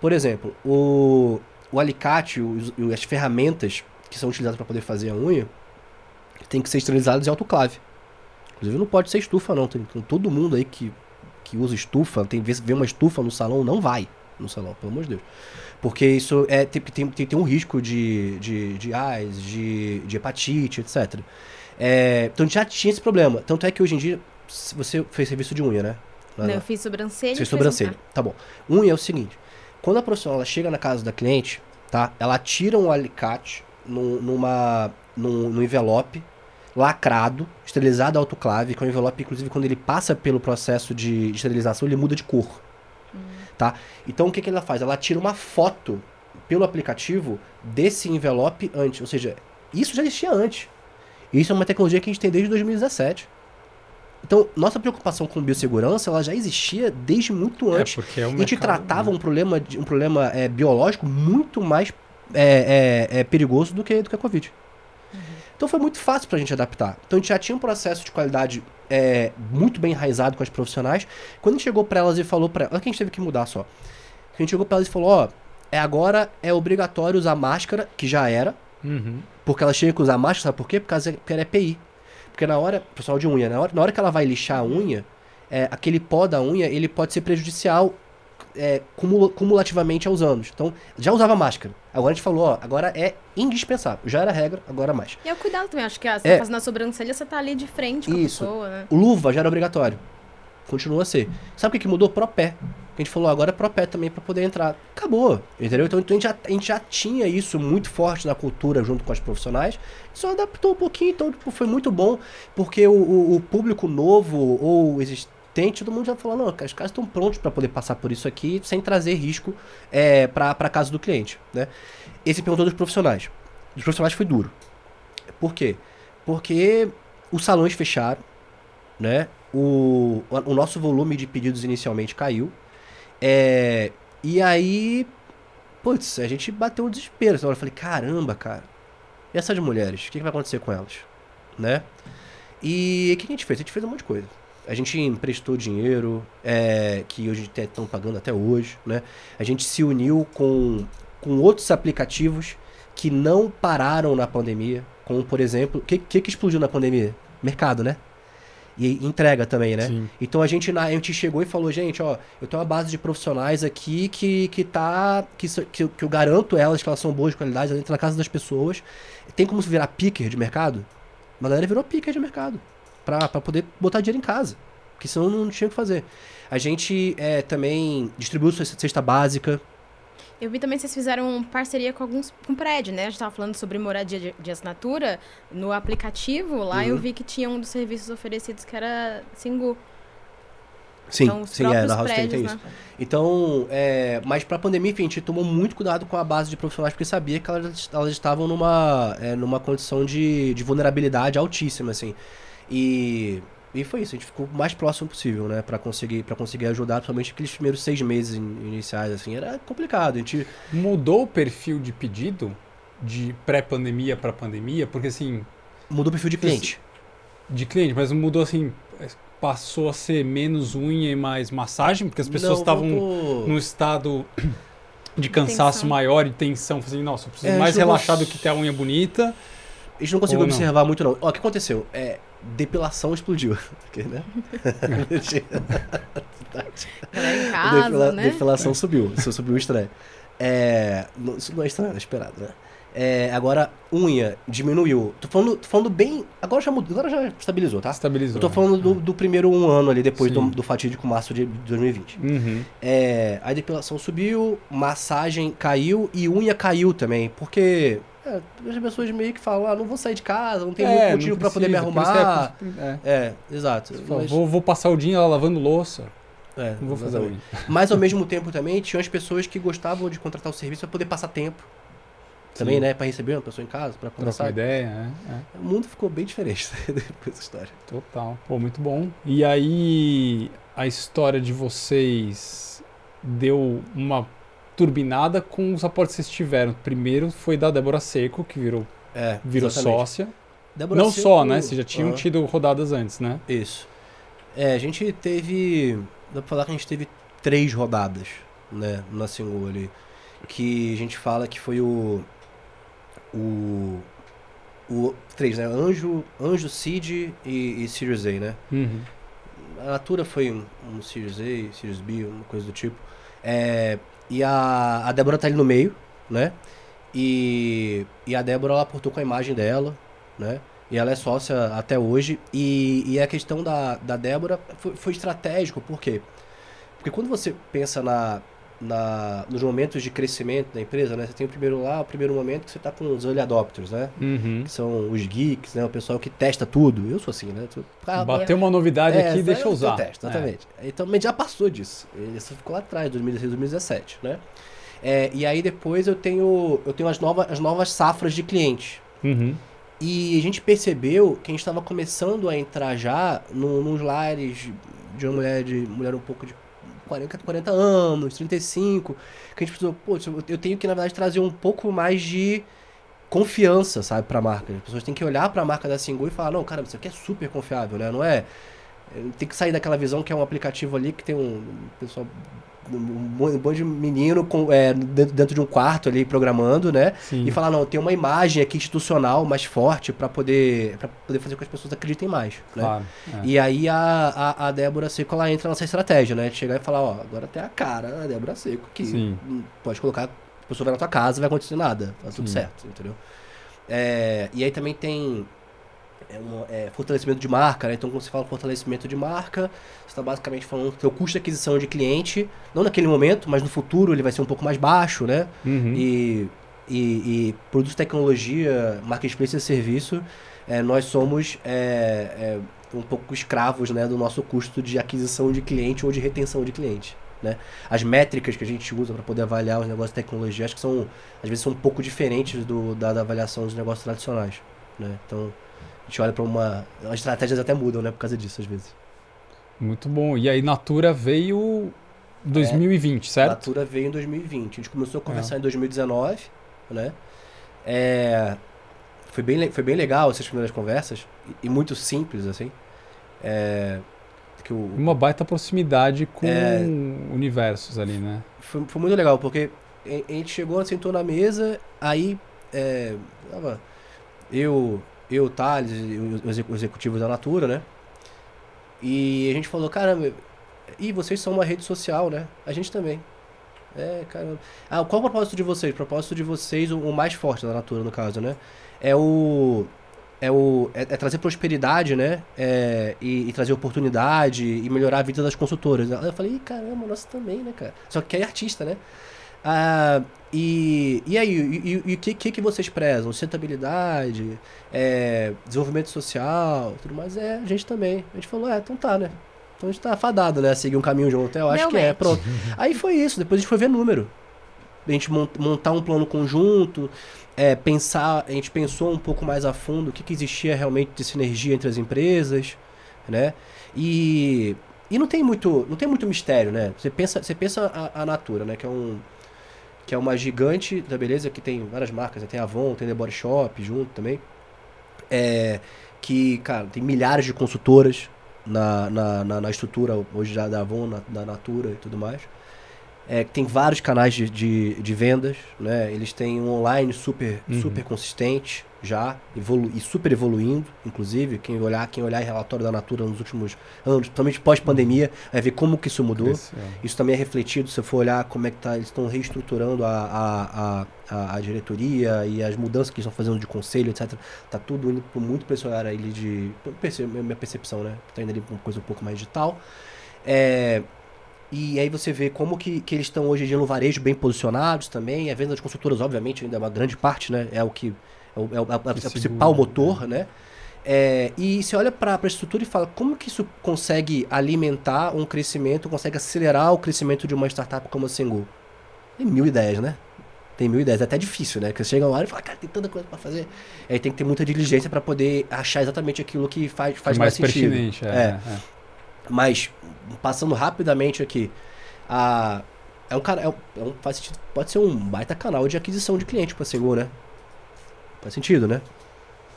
por exemplo, o, o alicate, os, as ferramentas que são utilizadas para poder fazer a unha, tem que ser esterilizadas em autoclave. Inclusive não pode ser estufa não. Tem, tem todo mundo aí que, que usa estufa, tem vê uma estufa no salão, não vai no salão, pelo amor de Deus. Porque isso é, tem, tem, tem, um risco de, de, de AIDS, de, de hepatite, etc. É, então já tinha esse problema. Tanto é que hoje em dia, você fez serviço de unha, né? Não, eu fiz sobrancelha. Fez sobrancelha. Tá bom. Unha é o seguinte: quando a profissional chega na casa da cliente, tá? Ela tira um alicate num, numa, num, num envelope lacrado, esterilizado autoclave, que é um envelope, inclusive, quando ele passa pelo processo de esterilização, ele muda de cor. Hum. Tá? Então, o que, que ela faz? Ela tira uma foto pelo aplicativo desse envelope antes. Ou seja, isso já existia antes. Isso é uma tecnologia que a gente tem desde 2017. Então, nossa preocupação com biossegurança, ela já existia desde muito é, antes. É porque é um a gente tratava né? um problema, um problema é, biológico muito mais é, é, é, perigoso do que, do que a Covid. Uhum. Então foi muito fácil para a gente adaptar. Então a gente já tinha um processo de qualidade é, muito bem enraizado com as profissionais. Quando a gente chegou para elas e falou para elas, olha que a gente teve que mudar só. A gente chegou para elas e falou, ó, é agora é obrigatório usar máscara, que já era, uhum. porque ela tinha que usar máscara, sabe por quê? Porque ela é EPI. Porque na hora, pessoal de unha, na hora, na hora que ela vai lixar a unha, é, aquele pó da unha, ele pode ser prejudicial é, cumul cumulativamente aos anos. Então, já usava máscara. Agora a gente falou, ó, agora é indispensável. Já era regra, agora mais. E é o cuidado também, acho que ah, você é, tá fazendo a sobrancelha, você tá ali de frente com isso. a pessoa, né? Luva já era obrigatório. Continua a ser. Sabe o que, que mudou? Propé. A gente falou agora é propé também para poder entrar. Acabou, entendeu? Então, então a, gente já, a gente já tinha isso muito forte na cultura junto com as profissionais. Só adaptou um pouquinho, então tipo, foi muito bom, porque o, o, o público novo ou existente todo mundo já falou, não, os caras estão prontos para poder passar por isso aqui sem trazer risco é, para casa do cliente. Né? Esse perguntou dos profissionais. Dos profissionais foi duro. Por quê? Porque os salões fecharam, né? O, o nosso volume de pedidos inicialmente caiu. É, e aí, putz, a gente bateu um desespero. Então eu falei, caramba, cara. E essas mulheres? O que, que vai acontecer com elas? Né? E o que a gente fez? A gente fez um monte de coisa. A gente emprestou dinheiro, é, que hoje estão pagando até hoje, né? A gente se uniu com, com outros aplicativos que não pararam na pandemia, como por exemplo, o que, que, que explodiu na pandemia? Mercado, né? E entrega também, né? Sim. Então a gente, a gente chegou e falou, gente, ó, eu tenho uma base de profissionais aqui que, que tá. Que, que, que eu garanto elas que elas são boas de qualidade, elas entram na casa das pessoas. Tem como se virar picker de mercado? A galera virou picker de mercado para poder botar dinheiro em casa. Porque senão não tinha o que fazer. A gente é, também distribuiu cesta básica. Eu vi também que vocês fizeram parceria com alguns com prédio, né? A gente estava falando sobre moradia de, de, assinatura. No aplicativo lá uhum. eu vi que tinha um dos serviços oferecidos que era Singu. Sim, então, sim, é, na House prédios, tem, isso. Né? Então, é, mas para a pandemia, enfim, a gente tomou muito cuidado com a base de profissionais, porque sabia que elas, elas estavam numa, é, numa condição de, de vulnerabilidade altíssima, assim. E, e foi isso, a gente ficou o mais próximo possível, né? Pra conseguir, pra conseguir ajudar, principalmente aqueles primeiros seis meses iniciais, assim, era complicado. A gente... Mudou o perfil de pedido de pré-pandemia para pandemia? Porque assim. Mudou o perfil de cliente. De cliente, mas mudou assim. Passou a ser menos unha e mais massagem, porque as pessoas estavam no estado de cansaço tensão. maior e tensão. Assim, nossa, eu preciso é, mais relaxado que ter a unha bonita. A gente não conseguiu observar muito, não. Ó, o que aconteceu? É, depilação explodiu. [LAUGHS] Porque, né? [LAUGHS] em [LAUGHS] casa, Depila né? Depilação subiu. Isso subiu o estranho. É, isso não é estranho, é esperado, né? É, agora, unha diminuiu. Tô falando, tô falando bem. Agora já mudou, agora já estabilizou, tá? Estabilizou. Eu tô falando do, do primeiro um ano ali, depois do, do, fatídico março de 2020. Uhum. É, a depilação subiu, massagem caiu e unha caiu também. Porque é, as pessoas meio que falam, ah, não vou sair de casa, não tem é, muito motivo para poder me arrumar. É, é, exato. Mas... Vou, vou, passar o dia lavando louça. É, não vou fazer Mas ao mesmo tempo também tinha as pessoas que gostavam de contratar o serviço para poder passar tempo. também, Sim. né? Pra receber uma pessoa em casa, pra Trocar uma conversar. ideia, né? É. O mundo ficou bem diferente [LAUGHS] depois dessa história. Total. Pô, muito bom. E aí, a história de vocês deu uma turbinada com os aportes que vocês tiveram. Primeiro foi da Débora Seco, que virou, É, virou exatamente. sócia. Débora Não Seco- só, né? Vocês já tinham Aham. tido rodadas antes, né? Isso. É, a gente teve. Dá pra falar que a gente teve três rodadas, né? Na Single ali. Que a gente fala que foi o. O. O. Três, né? Anjo, Anjo Seed e, e Series A, né? Uhum. A Natura foi um, um Series A, Series B, uma coisa do tipo. É, e a, a Débora tá ali no meio, né? E, e a Débora ela aportou com a imagem dela, né? E ela é sócia até hoje. E, e a questão da, da Débora foi, foi estratégico, por quê? Porque quando você pensa na, na, nos momentos de crescimento da empresa, né? Você tem o primeiro lá, o primeiro momento que você tá com os early adopters, né? Uhum. Que são os geeks, né? O pessoal que testa tudo. Eu sou assim, né? Ah, Bateu uma novidade é, aqui, deixa eu eu usar. testo, É. exatamente. Então, mas já passou disso. Isso ficou lá atrás, 2016, 2017, né? É, e aí depois eu tenho, eu tenho as, novas, as novas safras de clientes. Uhum. E a gente percebeu que a gente estava começando a entrar já no, nos lares de uma mulher de mulher um pouco de 40, 40 anos, 35, que a gente precisou, pô, eu tenho que na verdade trazer um pouco mais de confiança, sabe, pra marca. As pessoas têm que olhar pra marca da Singu e falar, não, cara, isso aqui é super confiável, né? Não é tem que sair daquela visão que é um aplicativo ali que tem um, pessoal um monte de menino com, é, dentro, dentro de um quarto ali programando, né? Sim. E falar, não, tem uma imagem aqui institucional mais forte para poder para poder fazer com que as pessoas acreditem mais, né? Claro. é. E aí a, a, a Débora Seco, ela entra nessa estratégia, né? De chegar e falar, ó, agora tem a cara da Débora Seco, que Sim. hum, pode colocar, a pessoa vai na tua casa, vai acontecer nada, tá tudo certo, entendeu? É, e aí também tem é é, fortalecimento de marca, né? Então, quando você fala fortalecimento de marca, você está basicamente falando que o custo de aquisição de cliente, não naquele momento, mas no futuro ele vai ser um pouco mais baixo, né? Uhum. E, e, e produtos de tecnologia, marketplace e serviço, é, nós somos é, é, um pouco escravos né, do nosso custo de aquisição de cliente ou de retenção de cliente. Né? As métricas que a gente usa para poder avaliar os negócios de tecnologia, acho que são, às vezes, são um pouco diferentes do, da, da avaliação dos negócios tradicionais. Né? Então, a gente olha para uma. As estratégias até mudam, né? Por causa disso, às vezes. Muito bom. E aí, Natura veio 2020, certo? Natura veio em 2020. A gente começou a conversar É. em 2019, né? É, foi, bem, foi bem legal essas primeiras conversas. E, e muito simples, assim. É, que o, Uma baita proximidade com É. universos ali, né? foi, foi muito legal, porque a, gente chegou, sentou na mesa, aí é, tava eu, eu, o Thales e os os execu- executivos da Natura, né? E a gente falou, caramba, e vocês são uma rede social, né? A gente também. É, caramba. Ah, qual o propósito de vocês? O propósito de vocês, o, o mais forte da Natura, no caso, né? É o. É, o, é, é trazer prosperidade, né? É, e, e trazer oportunidade e melhorar a vida das consultoras. Eu falei, caramba, nós também, né, cara? Só que é artista, né? Ah, e, e aí, e, o que, que, que vocês prezam? Sustentabilidade, é, desenvolvimento social, tudo mais? É, a gente também. A gente falou, é, então tá, né? Então a gente tá fadado, né? A seguir um caminho junto. Eu acho que é, pronto. Aí foi isso, depois a gente foi ver número. A gente mon- montar um plano conjunto, é, pensar, a gente pensou um pouco mais a fundo o que, que existia realmente de sinergia entre as empresas, né? E, e não tem muito, não tem muito mistério, né? Você pensa, você pensa a, a Natura, né? Que é um que é uma gigante da beleza que tem várias marcas, né? tem Avon, tem The Body Shop junto também. É, que, cara, tem milhares de consultoras na, na, na, na estrutura hoje já da Avon, na, da Natura e tudo mais. É, que tem vários canais de, de, de vendas, né? Eles têm um online super, Uhum. super consistente já, evolu e super evoluindo, inclusive. Quem olhar, quem olhar em relatório da Natura nos últimos anos, principalmente pós-pandemia, vai ver como que isso mudou. Cresceu. Isso também é refletido, se for olhar como é que tá, eles estão reestruturando a, a, a, a, diretoria e as mudanças que eles estão fazendo de conselho, etc. Tá tudo indo por muito pra esse olhar aí de. Minha percepção, né? Tá indo ali pra uma coisa um pouco mais digital. É, e aí você vê como que, que eles estão hoje em dia no varejo bem posicionados também. A venda das consultoras, obviamente, ainda é uma grande parte, né? É o que. É o, é o- é o- é principal motor, né? É, e você olha para a estrutura e fala como que isso consegue alimentar um crescimento, consegue acelerar o crescimento de uma startup como a Singu? Tem mil ideias, né? tem mil ideias. É até difícil, né? Porque você chega lá e fala, cara, tem tanta coisa pra fazer. Aí tem que ter muita diligência pra poder achar exatamente aquilo que faz, faz mais, mais sentido. pertinente. É, É. Mas, passando rapidamente aqui, a, é um cara. É um, é um- faz sentido, pode ser um baita canal de aquisição de cliente pra Seguro, né? Faz sentido, né?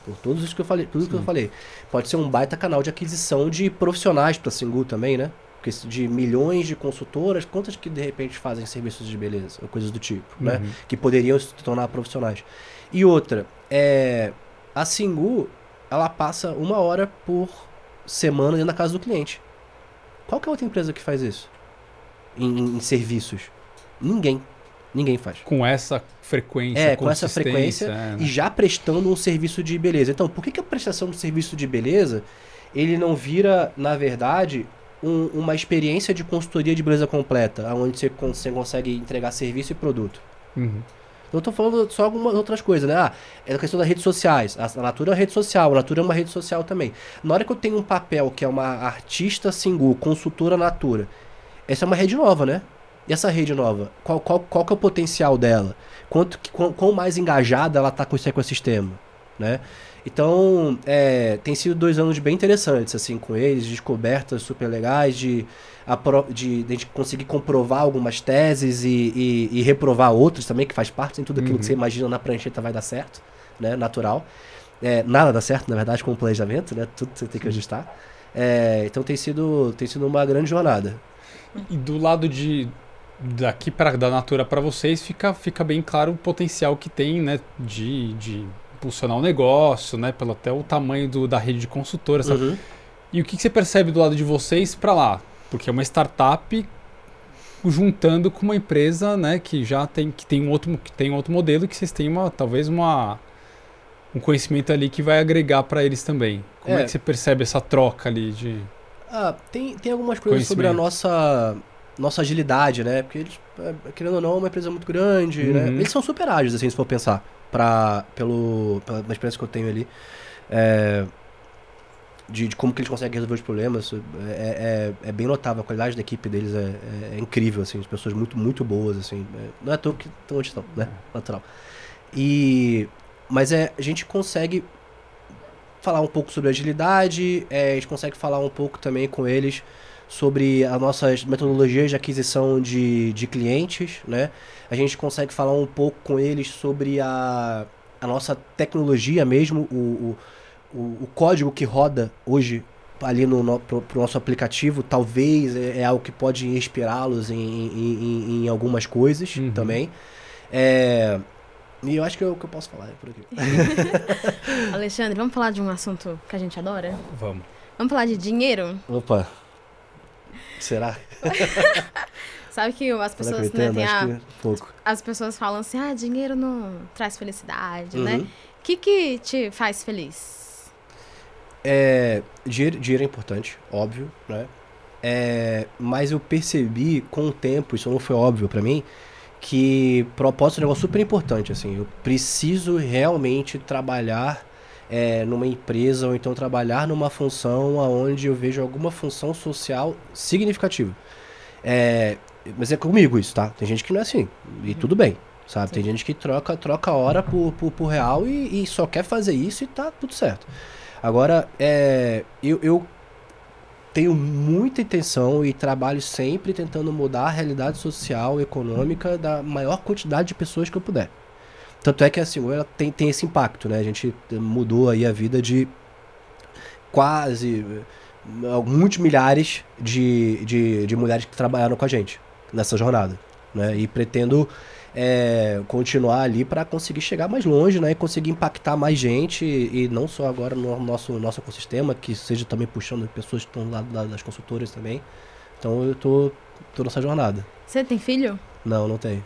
Por tudo isso que eu falei, tudo que eu falei. Pode ser um baita canal de aquisição de profissionais pra Singu também, né? Porque de milhões de consultoras, quantas que de repente fazem serviços de beleza, ou coisas do tipo, né? Uhum. que poderiam se tornar profissionais. E outra, é, a Singu, ela passa uma hora por semana dentro da casa do cliente. Qual que é a outra empresa que faz isso? Em, em- serviços? Ninguém. Ninguém faz. Com essa frequência. É, com essa frequência é, né? E já prestando um serviço de beleza. Então, por que, que a prestação de serviço de beleza, ele não vira, na verdade, um- uma experiência de consultoria de beleza completa, onde você, você consegue entregar serviço e produto? Uhum. Eu tô falando só algumas outras coisas, né? Ah, é a questão das redes sociais. A Natura é uma rede social, a Natura é uma rede social também. Na hora que eu tenho um papel que é uma artista single, consultora Natura, essa é uma rede nova, né? E essa rede nova, qual, qual, qual que é o potencial dela? Quanto, quão, quão mais engajada ela tá com esse ecossistema, né? Então, é, tem sido dois anos bem interessantes, assim, com eles, descobertas super legais, de, de, de conseguir comprovar algumas teses e, e, e reprovar outras também, que faz parte, em tudo aquilo Uhum. que você imagina na prancheta vai dar certo, né? Natural. É, nada dá certo, na verdade, com o planejamento, né? Tudo você tem que ajustar. É, então tem sido, tem sido uma grande jornada. E do lado de daqui para da Natura para vocês fica, fica bem claro o potencial que tem, né, de, de impulsionar o negócio, né, pelo até o tamanho do, da rede de consultoras. Uhum. E o que, que você percebe do lado de vocês para lá? Porque é uma startup juntando com uma empresa, né, que já tem que tem um outro que tem um outro modelo que vocês têm uma talvez uma um conhecimento ali que vai agregar para eles também. Como é. É. que você percebe essa troca ali de Ah, tem, tem algumas coisas sobre a nossa, nossa agilidade, né? Porque eles, é, querendo ou não, é uma empresa muito grande, né? Uhum. Eles são super ágeis, assim, se for pensar, pra, pelo, pela experiência que eu tenho ali. É, de, de como que eles conseguem resolver os problemas. É, é, é bem notável, a qualidade da equipe deles é, é- é incrível, assim, as pessoas muito, muito boas, assim. É, não é toa que estão onde estão, né? Natural. E, mas é, a gente consegue falar um pouco sobre agilidade, é, a gente consegue falar um pouco também com eles sobre as nossas metodologias de aquisição de, de clientes, né? A gente consegue falar um pouco com eles sobre a, a nossa tecnologia mesmo, o, o, o, código que roda hoje ali no, no pro, pro nosso aplicativo, talvez é, é algo que pode inspirá-los em, em, em, em algumas coisas Uhum. também. É, e eu acho que é o que eu posso falar é por aqui. [LAUGHS] Alexandre, vamos falar de um assunto que a gente adora? vamos. Vamos falar de dinheiro? Opa. Será? [LAUGHS] Sabe que as que eu pessoas, né, tem a, que pouco. as pessoas falam assim, ah, dinheiro não traz felicidade, né? Uhum. O que que te faz feliz? É, dinheiro, dinheiro é importante, óbvio, né? É, mas eu percebi com o tempo, isso não foi óbvio pra mim, que propósito é um negócio super importante, assim. Eu preciso realmente trabalhar é, numa empresa ou então trabalhar numa função onde eu vejo alguma função social significativa. É, mas é comigo isso, tá? Tem gente que não é assim. E tudo bem, sabe? Tem gente que troca, troca hora por, por, por real e, e só quer fazer isso e tá tudo certo. Agora, é, eu, eu tenho muita intenção e trabalho sempre tentando mudar a realidade social e econômica da maior quantidade de pessoas que eu puder. Tanto é que assim, ela tem, tem esse impacto, né? A gente mudou aí a vida de quase muitos milhares de, de, de mulheres que trabalharam com a gente nessa jornada, né? E pretendo é, continuar ali para conseguir chegar mais longe, né? E conseguir impactar mais gente e não só agora no nosso nosso ecossistema, que seja também puxando pessoas que estão lá lá das consultoras também. Então eu tô tô nessa jornada. Você tem filho? Não, não tenho.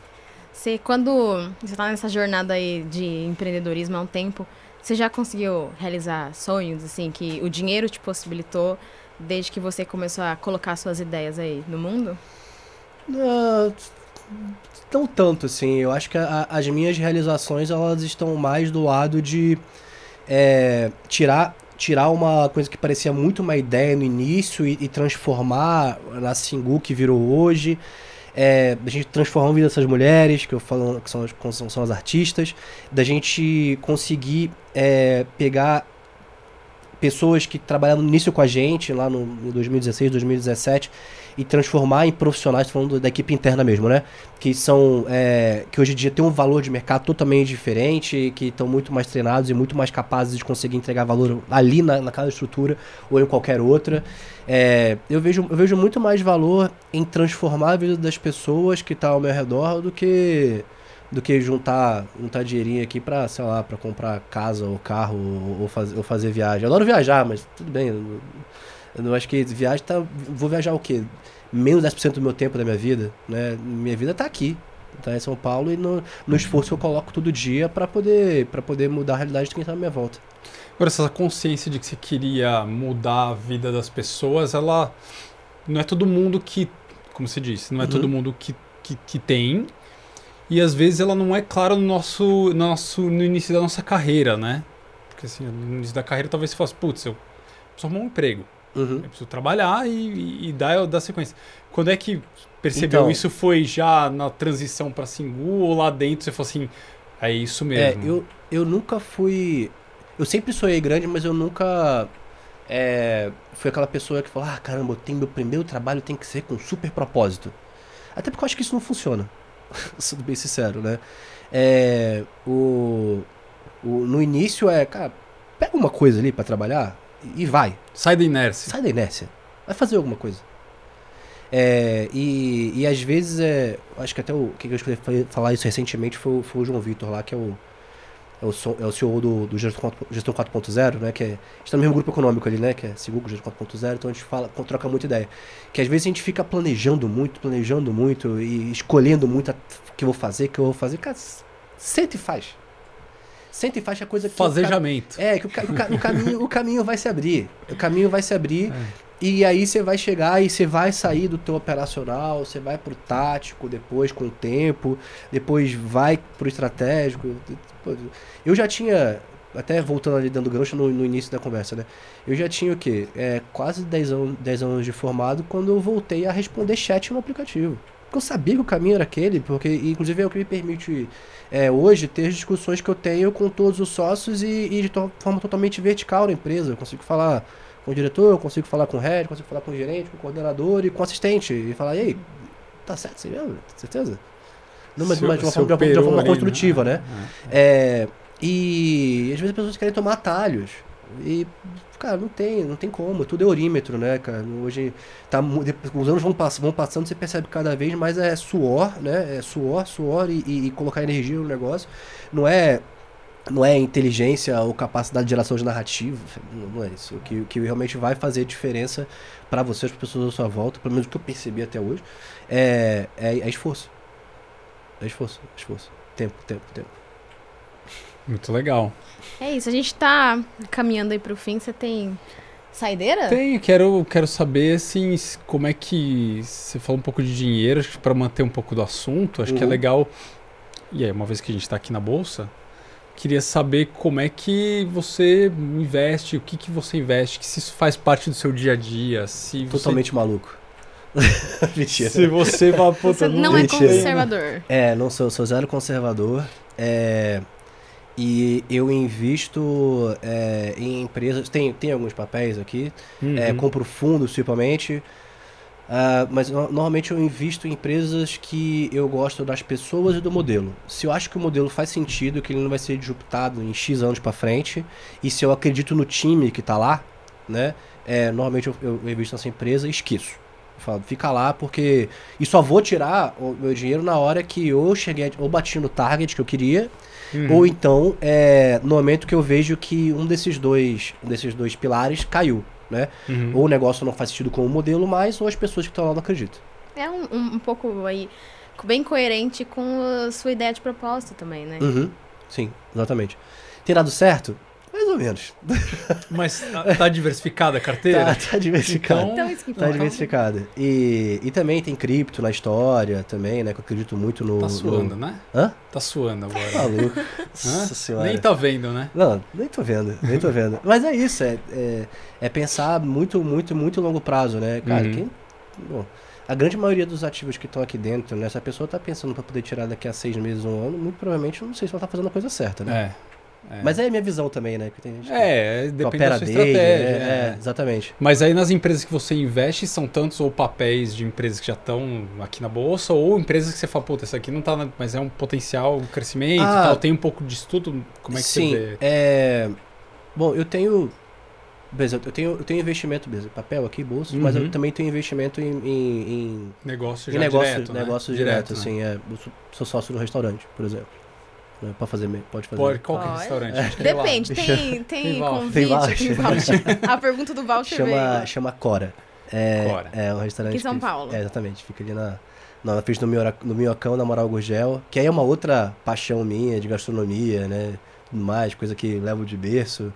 Você, quando você tá nessa jornada aí de empreendedorismo há um tempo, você já conseguiu realizar sonhos, assim, que o dinheiro te possibilitou desde que você começou a colocar suas ideias aí no mundo? Não, não tanto, assim. Eu acho que a- as minhas realizações elas estão mais do lado de é, tirar tirar uma coisa que parecia muito uma ideia no início e, e transformar na Singu que virou hoje. É, gente transformar a vida dessas mulheres, que eu falo que são, são, são as artistas, da gente conseguir é, pegar pessoas que trabalharam no início com a gente, lá no, em 2016, 2017, e transformar em profissionais, falando da equipe interna mesmo, né? Que são. é, que hoje em dia tem um valor de mercado totalmente diferente, que estão muito mais treinados e muito mais capazes de conseguir entregar valor ali na, naquela estrutura ou em qualquer outra. É, eu, vejo, eu vejo muito mais valor em transformar a vida das pessoas que estão ao meu redor do que do que juntar, juntar dinheirinho aqui pra, sei lá, pra comprar casa ou carro ou, ou, faz, ou fazer viagem. Eu adoro viajar, mas tudo bem. Eu, eu não acho que viagem tá. Vou viajar o quê? Menos 10% do meu tempo da minha vida, né? Minha vida tá aqui. Tá em São Paulo e no, no esforço que eu coloco todo dia pra poder, pra poder mudar a realidade de quem tá à minha volta. Agora, essa consciência de que você queria mudar a vida das pessoas, ela não é todo mundo que, como você disse, não é Uhum. todo mundo que, que, que tem. E às vezes ela não é clara no nosso, no nosso no início da nossa carreira, né? Porque assim, no início da carreira talvez você fosse, putz, eu preciso arrumar um emprego. Uhum. Eu preciso trabalhar e, e, e dar, dar sequência. Quando é que percebeu Então- isso? Foi já na transição para Singu ou lá dentro você falou assim, é isso É, mesmo? eu, eu nunca fui. Eu sempre sonhei grande, mas eu nunca. É, fui aquela pessoa que falou: ah, caramba, eu tenho meu primeiro trabalho tem que ser com super propósito. Até porque eu acho que isso não funciona. [LAUGHS] Sendo bem sincero, né? É, o, o, no início é, cara, pega uma coisa ali pra trabalhar e, e vai. Sai da inércia. Sai da inércia. Vai fazer alguma coisa. É, e, e às vezes é. Acho que até o que eu fa- falar isso recentemente foi, foi o João Vitor lá, que é o. É o, so- é o CEO do, do Gestão 4 Gestão 4.0, né? Que é, a gente tá no mesmo grupo econômico ali, né? Que é Segugo Gestão 4.0, então a gente fala, troca muita ideia. Que às vezes a gente fica planejando muito, planejando muito e escolhendo muito o que eu vou fazer, o que eu vou fazer. Cara, senta e faz. Senta e faz a coisa que. o Fazejamento. é, que o, o o caminho, o caminho vai se abrir. O caminho vai se abrir. É. E aí você vai chegar e você vai sair do teu operacional, você vai pro tático depois com o tempo, depois vai pro estratégico. Eu já tinha, até voltando ali dando gancho no, no início da conversa, né? Eu já tinha o quê? É, quase 10 anos, 10 anos de formado quando eu voltei a responder chat no aplicativo. Porque eu sabia que o caminho era aquele, porque inclusive é o que me permite é, hoje ter as discussões que eu tenho com todos os sócios e, e de forma totalmente vertical na empresa. Eu consigo falar com o diretor, eu consigo falar com o head, consigo falar com o gerente, com o coordenador e com o assistente. E falar, e aí, tá certo você mesmo? Certeza? Não, mas, Seu- mas de uma forma, de uma- forma ali, construtiva, né? É. É, e às vezes as pessoas querem tomar atalhos. E, cara, não tem, não tem como. Tudo é orímetro, né, cara? Hoje, tá, os anos vão, pass vão passando, você percebe cada vez mais é suor, né? É suor, suor e, e- e colocar energia no negócio. Não é, não é inteligência ou capacidade de geração de narrativa. Não, é isso. O que, o que realmente vai fazer diferença para você, as pessoas à sua volta, pelo menos o que eu percebi até hoje, é, é, é esforço. É esforço, esforço. Tempo, tempo, tempo. Muito legal. É isso, a gente tá caminhando aí pro fim. Você tem saideira? Tenho, quero, quero saber assim, como é que você falou um pouco de dinheiro, acho que para manter um pouco do assunto, acho que é Uhum. legal. E aí, uma vez que a gente está aqui na bolsa, queria saber como é que você investe, o que que você investe, que se isso faz parte do seu dia a dia, se você, Totalmente maluco. [LAUGHS] Mentira. se você vai Você não é mentira. conservador. É, não sou, sou zero conservador. É, e eu invisto é, em empresas. Tem, tem alguns papéis aqui. Uhum. É, compro fundos, principalmente. Ah, mas no- normalmente eu invisto em empresas que eu gosto das pessoas e do modelo. Se eu acho que o modelo faz sentido, que ele não vai ser disruptado em X anos pra frente, e se eu acredito no time que tá lá, né? é, normalmente eu, eu invisto nessa empresa e esqueço. Eu falo, fica lá porque. E só vou tirar o meu dinheiro na hora que eu cheguei, ou bati no target que eu queria, Uhum. ou então é, no momento que eu vejo que um desses dois, um desses dois pilares caiu, né? Uhum. Ou o negócio não faz sentido com o modelo mais, ou as pessoas que estão lá não acreditam. É um, um, um pouco aí, bem coerente com a sua ideia de propósito também, né? Uhum. Sim, exatamente. Tem dado certo? Mais ou menos. [LAUGHS] Mas tá, tá diversificada a carteira? Tá, tá diversificado. Então- Então, isso que Tá diversificada. E, e também tem cripto na história, também, né? Que eu acredito muito no. Tá suando, no... né? Hã? Tá suando agora. Maluco. Hã? Nossa senhora. Nem tá vendo, né? Não, nem tô vendo, nem tô vendo. Mas é isso, é, é, é pensar muito, muito, muito longo prazo, né? Cara, Uhum. quem. Bom, a grande maioria dos ativos que estão aqui dentro, né? Se a pessoa está pensando para poder tirar daqui a seis meses, um ano, muito provavelmente não sei se ela está fazendo a coisa certa, né? É. é. Mas é a minha visão também, né? Que tem gente É, que opera da sua day, estratégia. é, é. é, exatamente. Mas aí nas empresas que você investe, são tantos ou papéis de empresas que já estão aqui na bolsa, ou empresas que você fala, puta, isso aqui não tá, na- mas é um potencial crescimento Ah, e tal, tem um pouco de estudo, como é que Sim, você vê? é... Bom, eu tenho... Beleza, eu tenho, eu tenho investimento, beleza, papel aqui, bolsa, mas Uhum. eu também tenho investimento em, em, em, Negócio em negócio, direto, né? negócio direto, né? assim, é, sou sócio do restaurante, por exemplo. Né, Pode fazer, pode fazer. Pode, qual que é o Pode. restaurante? É. Depende, [LAUGHS] tem, tem, Tem convite, Tem tem voucher. [LAUGHS] A pergunta do voucher chama, veio. chama Cora. É, Cora. é um restaurante. Aqui em São que- Paulo. É, exatamente. Fica ali na, na frente do, do Minhocão, na Moral Gurgel. Que aí é uma outra paixão minha de gastronomia, né? Tudo mais, coisa que levo de berço.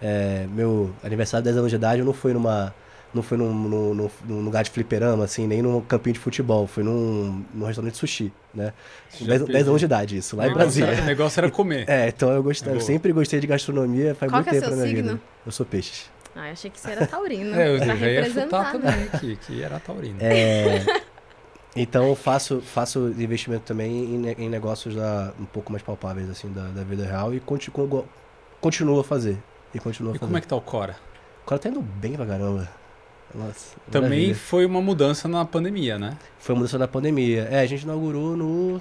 É, meu aniversário de 10 anos de idade eu não fui numa. Não fui num, num, num- num lugar de fliperama, assim, nem num campinho de futebol. Fui num, num restaurante de sushi, né? Já 10, teve. 10 anos de idade, isso, lá em Brasília. era- O negócio era comer. É, então eu gostei, É eu sempre gostei de gastronomia, faz Qual muito que é tempo seu na minha signo? vida. Eu sou peixes. Ah, eu achei que você era taurino. [LAUGHS] É, eu já ia chutar também aqui, que era taurino. É, então eu faço, faço investimento também em, em negócios da, um pouco mais palpáveis assim da, da vida real e continuo, continuo a fazer. E continuo a E fazer. como é que tá o Cora? O cara tá indo bem pra caramba. Nossa, Também maravilha. foi uma mudança na pandemia, né? foi uma mudança da pandemia. É, a gente inaugurou no.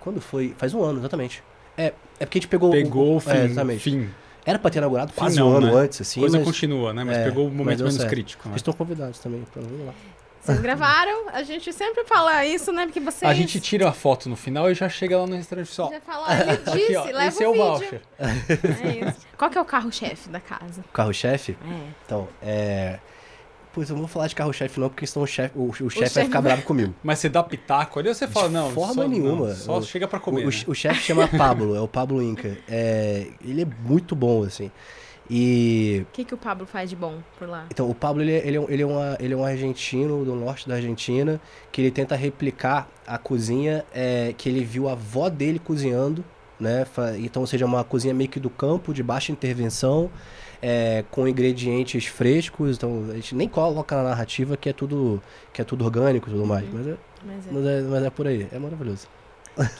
Quando foi? Faz um ano, exatamente. É, é porque a gente pegou. Pegou o fim, é, exatamente. fim. Era pra ter inaugurado quase não, um ano né? antes, assim. Coisa mas continua, né? Mas é, pegou o momento menos certo. crítico. Né? Estão convidados também pra vir lá. Vocês [LAUGHS] gravaram, a gente sempre fala isso, né? Porque vocês. A gente tira a foto no final e já chega lá no restaurante só. já fala, "Ah, ele disse, Aqui, ó, leva esse o é o vídeo. voucher. É isso. Qual que é o carro-chefe da casa? O carro-chefe? É. Então, é. Pois eu não vou falar de carro-chefe não, porque senão o chefe, o, o chefe vai chefe ficar bravo comigo. Mas você dá pitaco ali ou você fala, De não, forma só, nenhuma. não, só O- chega pra O, comer. o, né? o chefe chama Pablo, é o Pablo Inca. É, ele é muito bom, assim. E. O que, que o Pablo faz de bom por lá? Então, o Pablo, ele, é- ele, é, um- ele, é uma, ele é um argentino do norte da Argentina, que ele tenta replicar a cozinha é, que ele viu a avó dele cozinhando, né? Então, ou seja, uma cozinha meio que do campo, de baixa intervenção, é, com ingredientes frescos. Então, a gente nem coloca na narrativa que é tudo, que é tudo orgânico e tudo mais. Mas é, Mas é, mas, é, mas é por aí, é maravilhoso.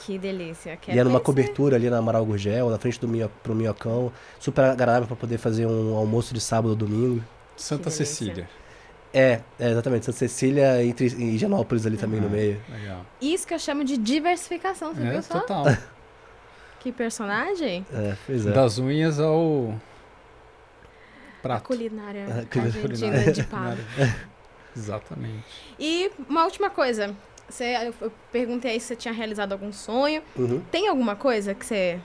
que delícia. [LAUGHS] Quer e é numa conhecer? cobertura ali na Amaral Gurgel, na frente do minho, pro Minhocão. Super agradável para poder fazer um almoço de sábado ou domingo. Santa. Cecília. É, é, exatamente. Santa Cecília entre, e Higienópolis ali também no Ah, meio. Legal. Isso que eu chamo de diversificação, você É, viu só? total. Que personagem? É, pois é. Das unhas ao A prato. culinária Ah, culinária. argentina de [LAUGHS] Pablo. Exatamente. E uma última coisa. Você, eu perguntei aí se você tinha realizado algum sonho. Uhum. Tem alguma coisa que você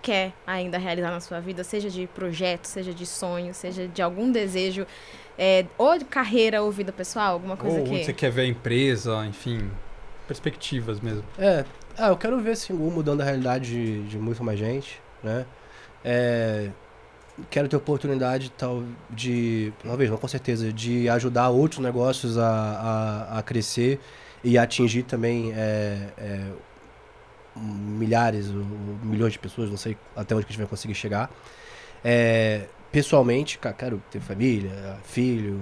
quer ainda realizar na sua vida? Seja de projeto, seja de sonho, seja de algum desejo, é, ou de carreira ou vida pessoal? Alguma coisa Ou que... onde você quer ver a empresa, enfim, perspectivas mesmo. É, ah, eu quero ver Singu mudando a realidade de, de muito mais gente, né? É, quero ter oportunidade tal de, talvez, não com certeza, de ajudar outros negócios a, a, a crescer e atingir também é, é, milhares ou milhões de pessoas, não sei até onde que a gente vai conseguir chegar. É, pessoalmente, quero ter família, filho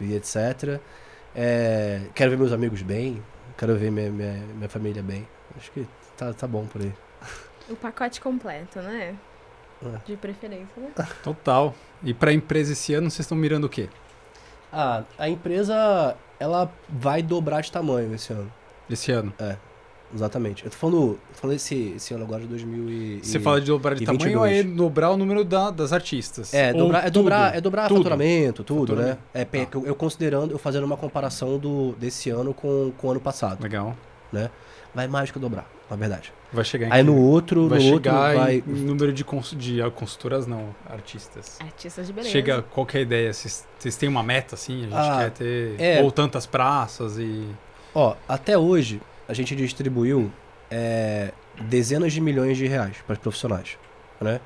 e etc. É, quero ver meus amigos bem, quero ver minha, minha, minha família bem. Acho que tá, tá bom por aí. O pacote completo, né? É. De preferência, né? [LAUGHS] Total. E pra empresa esse ano, vocês estão mirando o quê? Ah, a empresa, ela vai dobrar de tamanho esse ano. Esse ano? Exatamente. Eu tô falando, tô falando esse, esse ano agora de 2000 e... Você fala de dobrar de tamanho ou é 22. dobrar o número da- das artistas? É, dobrar, é dobrar, tudo? é dobrar Tudo. faturamento, tudo, Faturamento. né? É, Tá. eu, eu considerando, eu fazendo uma comparação do, desse ano com, com o ano passado. Legal. Vai mais que dobrar, na verdade. Vai chegar em Aí no outro, vai no outro chegar em- vai... número de, cons... de ah, consultoras, não, artistas. Artistas de beleza. Chega, qual que é a ideia? Vocês vocês têm uma meta assim? A gente Ah, quer ter é. ou tantas praças e... Ó, até hoje a gente distribuiu é, dezenas de milhões de reais para os profissionais, né?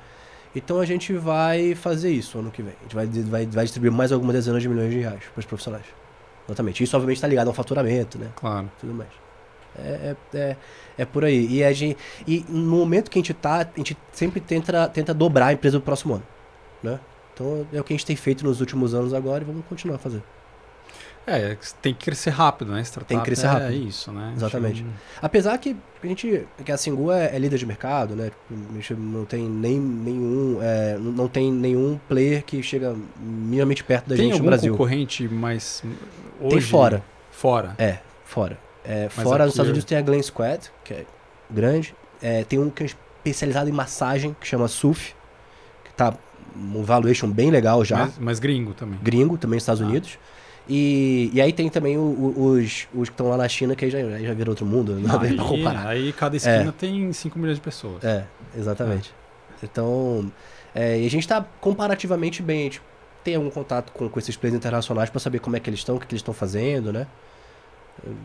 Então a gente vai fazer isso ano que vem. A gente vai, vai, vai distribuir mais algumas dezenas de milhões de reais para os profissionais. Exatamente. Isso obviamente está ligado ao faturamento, né? Claro. Tudo mais. É, é, é, é por aí. E, a gente, e no momento que a gente tá, a gente sempre tenta, tenta dobrar a empresa do próximo ano, né? Então é o que a gente tem feito nos últimos anos agora e vamos continuar a fazer. É, tem que crescer rápido, né? Startup Tem que crescer é rápido. isso, né? Exatamente. Tipo, Apesar que a gente, que a Singu é, é líder de mercado, né? A gente não tem nem nenhum, é, não tem nenhum player que chega minimamente perto da tem gente no Brasil. concorrente mais hoje? Tem fora. Fora. É, fora. É, fora nos Estados Unidos tem a Glen Squad, que é grande. É, tem um que é especializado em massagem, que chama SUF, que tá um valuation bem legal já. Mas, mas gringo também. Gringo, também nos Estados Ah. Unidos. E, e aí tem também o- o- os, os que estão lá na China, que aí já, aí já viram outro mundo, não dá aí, [LAUGHS] pra comparar. aí cada esquina tem 5 milhões de pessoas. É, exatamente. Então, é, e a gente tá comparativamente bem. A gente tem algum contato com, com esses players internacionais pra saber como é que eles estão, o que, que eles estão fazendo, né?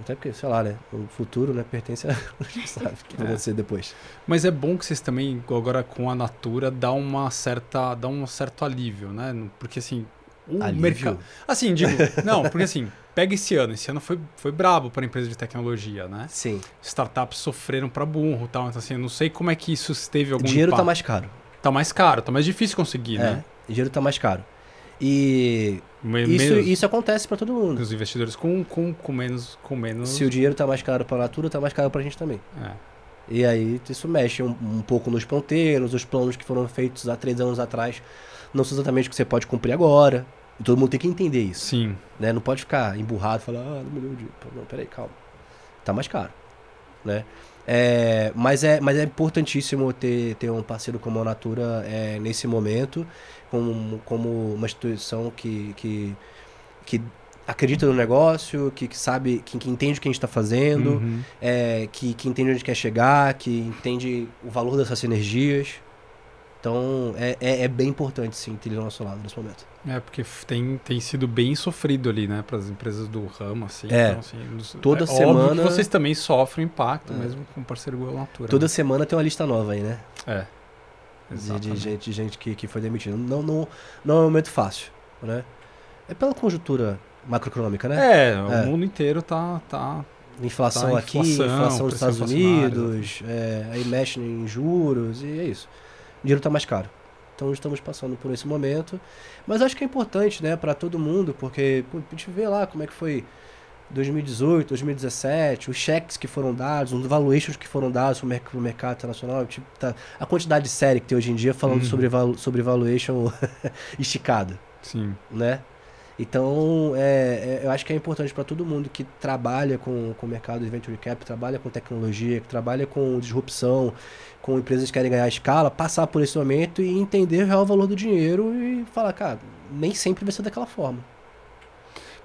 Até porque, sei lá, né? O futuro, né, pertence a. a sabe o que vai É. acontecer depois. Mas é bom que vocês também, agora com a Natura, dá uma certa, dá um certo alívio, né? Porque assim, o Alívio? mercado. Assim, digo, [LAUGHS] não, porque assim, pega esse ano. Esse ano foi, foi brabo para empresa de tecnologia, né? Sim. Startups sofreram para burro e tal. Então, assim, eu não sei como é que isso teve O algum dinheiro tá impacto. mais caro. Tá mais caro, tá mais difícil conseguir, É, né? o dinheiro tá mais caro. E isso, isso acontece pra todo mundo. Os investidores com, com, com menos. Com menos Se o dinheiro tá mais caro pra Natura, tá mais caro pra gente também. é. E aí isso mexe um, um pouco nos ponteiros, os planos que foram feitos há três anos atrás não são exatamente o que você pode cumprir agora. E todo mundo tem que entender isso. Sim. Né? Não pode ficar emburrado e falar, ah, não me deu dinheiro. Não, peraí, calma. Tá mais caro. Né? É, mas, é, mas é importantíssimo ter, ter um parceiro como a Natura é, nesse momento, como, como uma instituição que, que, que acredita no negócio, que, que sabe, que, que entende o que a gente está fazendo Uhum. é, que, que entende onde quer chegar, que entende o valor dessas sinergias. Então é, é, é bem importante sim ter ele ao nosso lado nesse momento. É, porque tem, tem sido bem sofrido ali, né, para as empresas do ramo, assim. É. Então, assim, nos- Toda é semana- vocês também sofrem impacto, É. mesmo com um parceiro igual Natura. Toda né? semana tem uma lista nova aí, né? É. De, de gente, de gente que, que foi demitida. Não, não, não é um momento fácil, né? É pela conjuntura macroeconômica, né? É, o É. mundo inteiro tá. tá Inflação Tá, aqui, inflação, inflação pressão Estados Unidos, é, aí mexe em juros e é isso. O dinheiro tá mais caro. Então estamos passando por esse momento. Mas acho que é importante, né, para todo mundo, porque pô, a gente vê lá como é que foi 2018, 2017, os cheques que foram dados, os valuations que foram dados para o mercado internacional, tipo, tá, a quantidade de série que tem hoje em dia falando Uhum. sobre, valu- sobre valuation [LAUGHS] esticada sim. né? Então, é, é, eu acho que é importante para todo mundo que trabalha com, com o mercado de venture cap, trabalha com tecnologia, que trabalha com disrupção, com empresas que querem ganhar escala, passar por esse momento e entender o real valor do dinheiro e falar, cara, nem sempre vai ser daquela forma.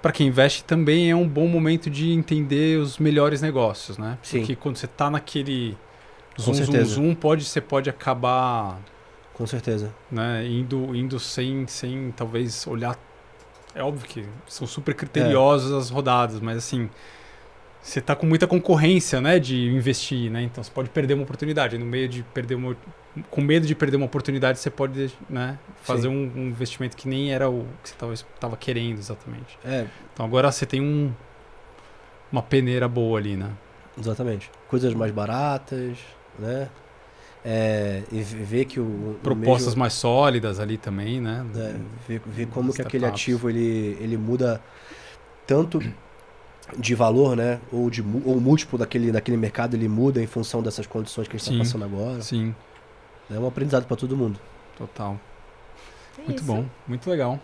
Para quem investe também é um bom momento de entender os melhores negócios, né? Sim. Porque quando você tá naquele Com zoom, zoom, zoom, pode, você pode acabar Com certeza. né, indo, indo sem, sem talvez olhar. É óbvio que são super criteriosos as rodadas, mas assim, você tá com muita concorrência, né, de investir, né? Então você pode perder uma oportunidade. No meio de perder uma, com medo de perder uma oportunidade, você pode, né, fazer um, um investimento que nem era o que você talvez estava querendo exatamente. É, Então agora você tem um uma peneira boa ali, né? exatamente. Coisas mais baratas, né? É, e ver que o, o Propostas mesmo- mais sólidas ali também, né? É, ver, ver como que aquele ativo ele, ele muda tanto de valor, né? Ou de ou o múltiplo daquele, daquele mercado ele muda em função dessas condições que a gente está passando agora. Sim, É um aprendizado para todo mundo. total. É Muito isso. bom, muito legal.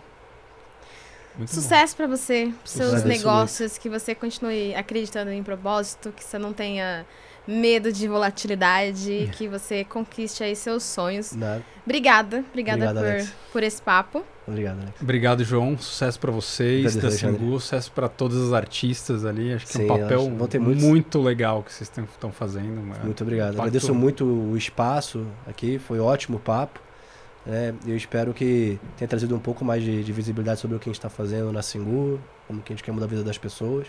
Muito. Sucesso pra você, pros seus Sucesso. negócios, que você continue acreditando em propósito, que você não tenha medo de volatilidade, que você conquiste aí seus sonhos. Né? Obrigada, obrigada Obrigado, Alex. por, por esse papo. Obrigado, Alex. Obrigado, João. Sucesso pra vocês, da. Singu, sucesso pra todos os artistas ali. Acho que é Sim, um papel muitos. muito legal que vocês estão fazendo. mano. Muito obrigado. impacto- Agradeço muito o espaço aqui, foi ótimo o papo. né? eu espero que tenha trazido um pouco mais de, de visibilidade sobre o que a gente está fazendo na Singu, como que a gente quer mudar a vida das pessoas,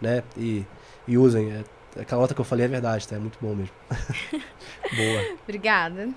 né? E, e usem. é- aquela nota que eu falei é verdade, tá? É muito bom mesmo. [LAUGHS] [LAUGHS] Boa. Obrigada.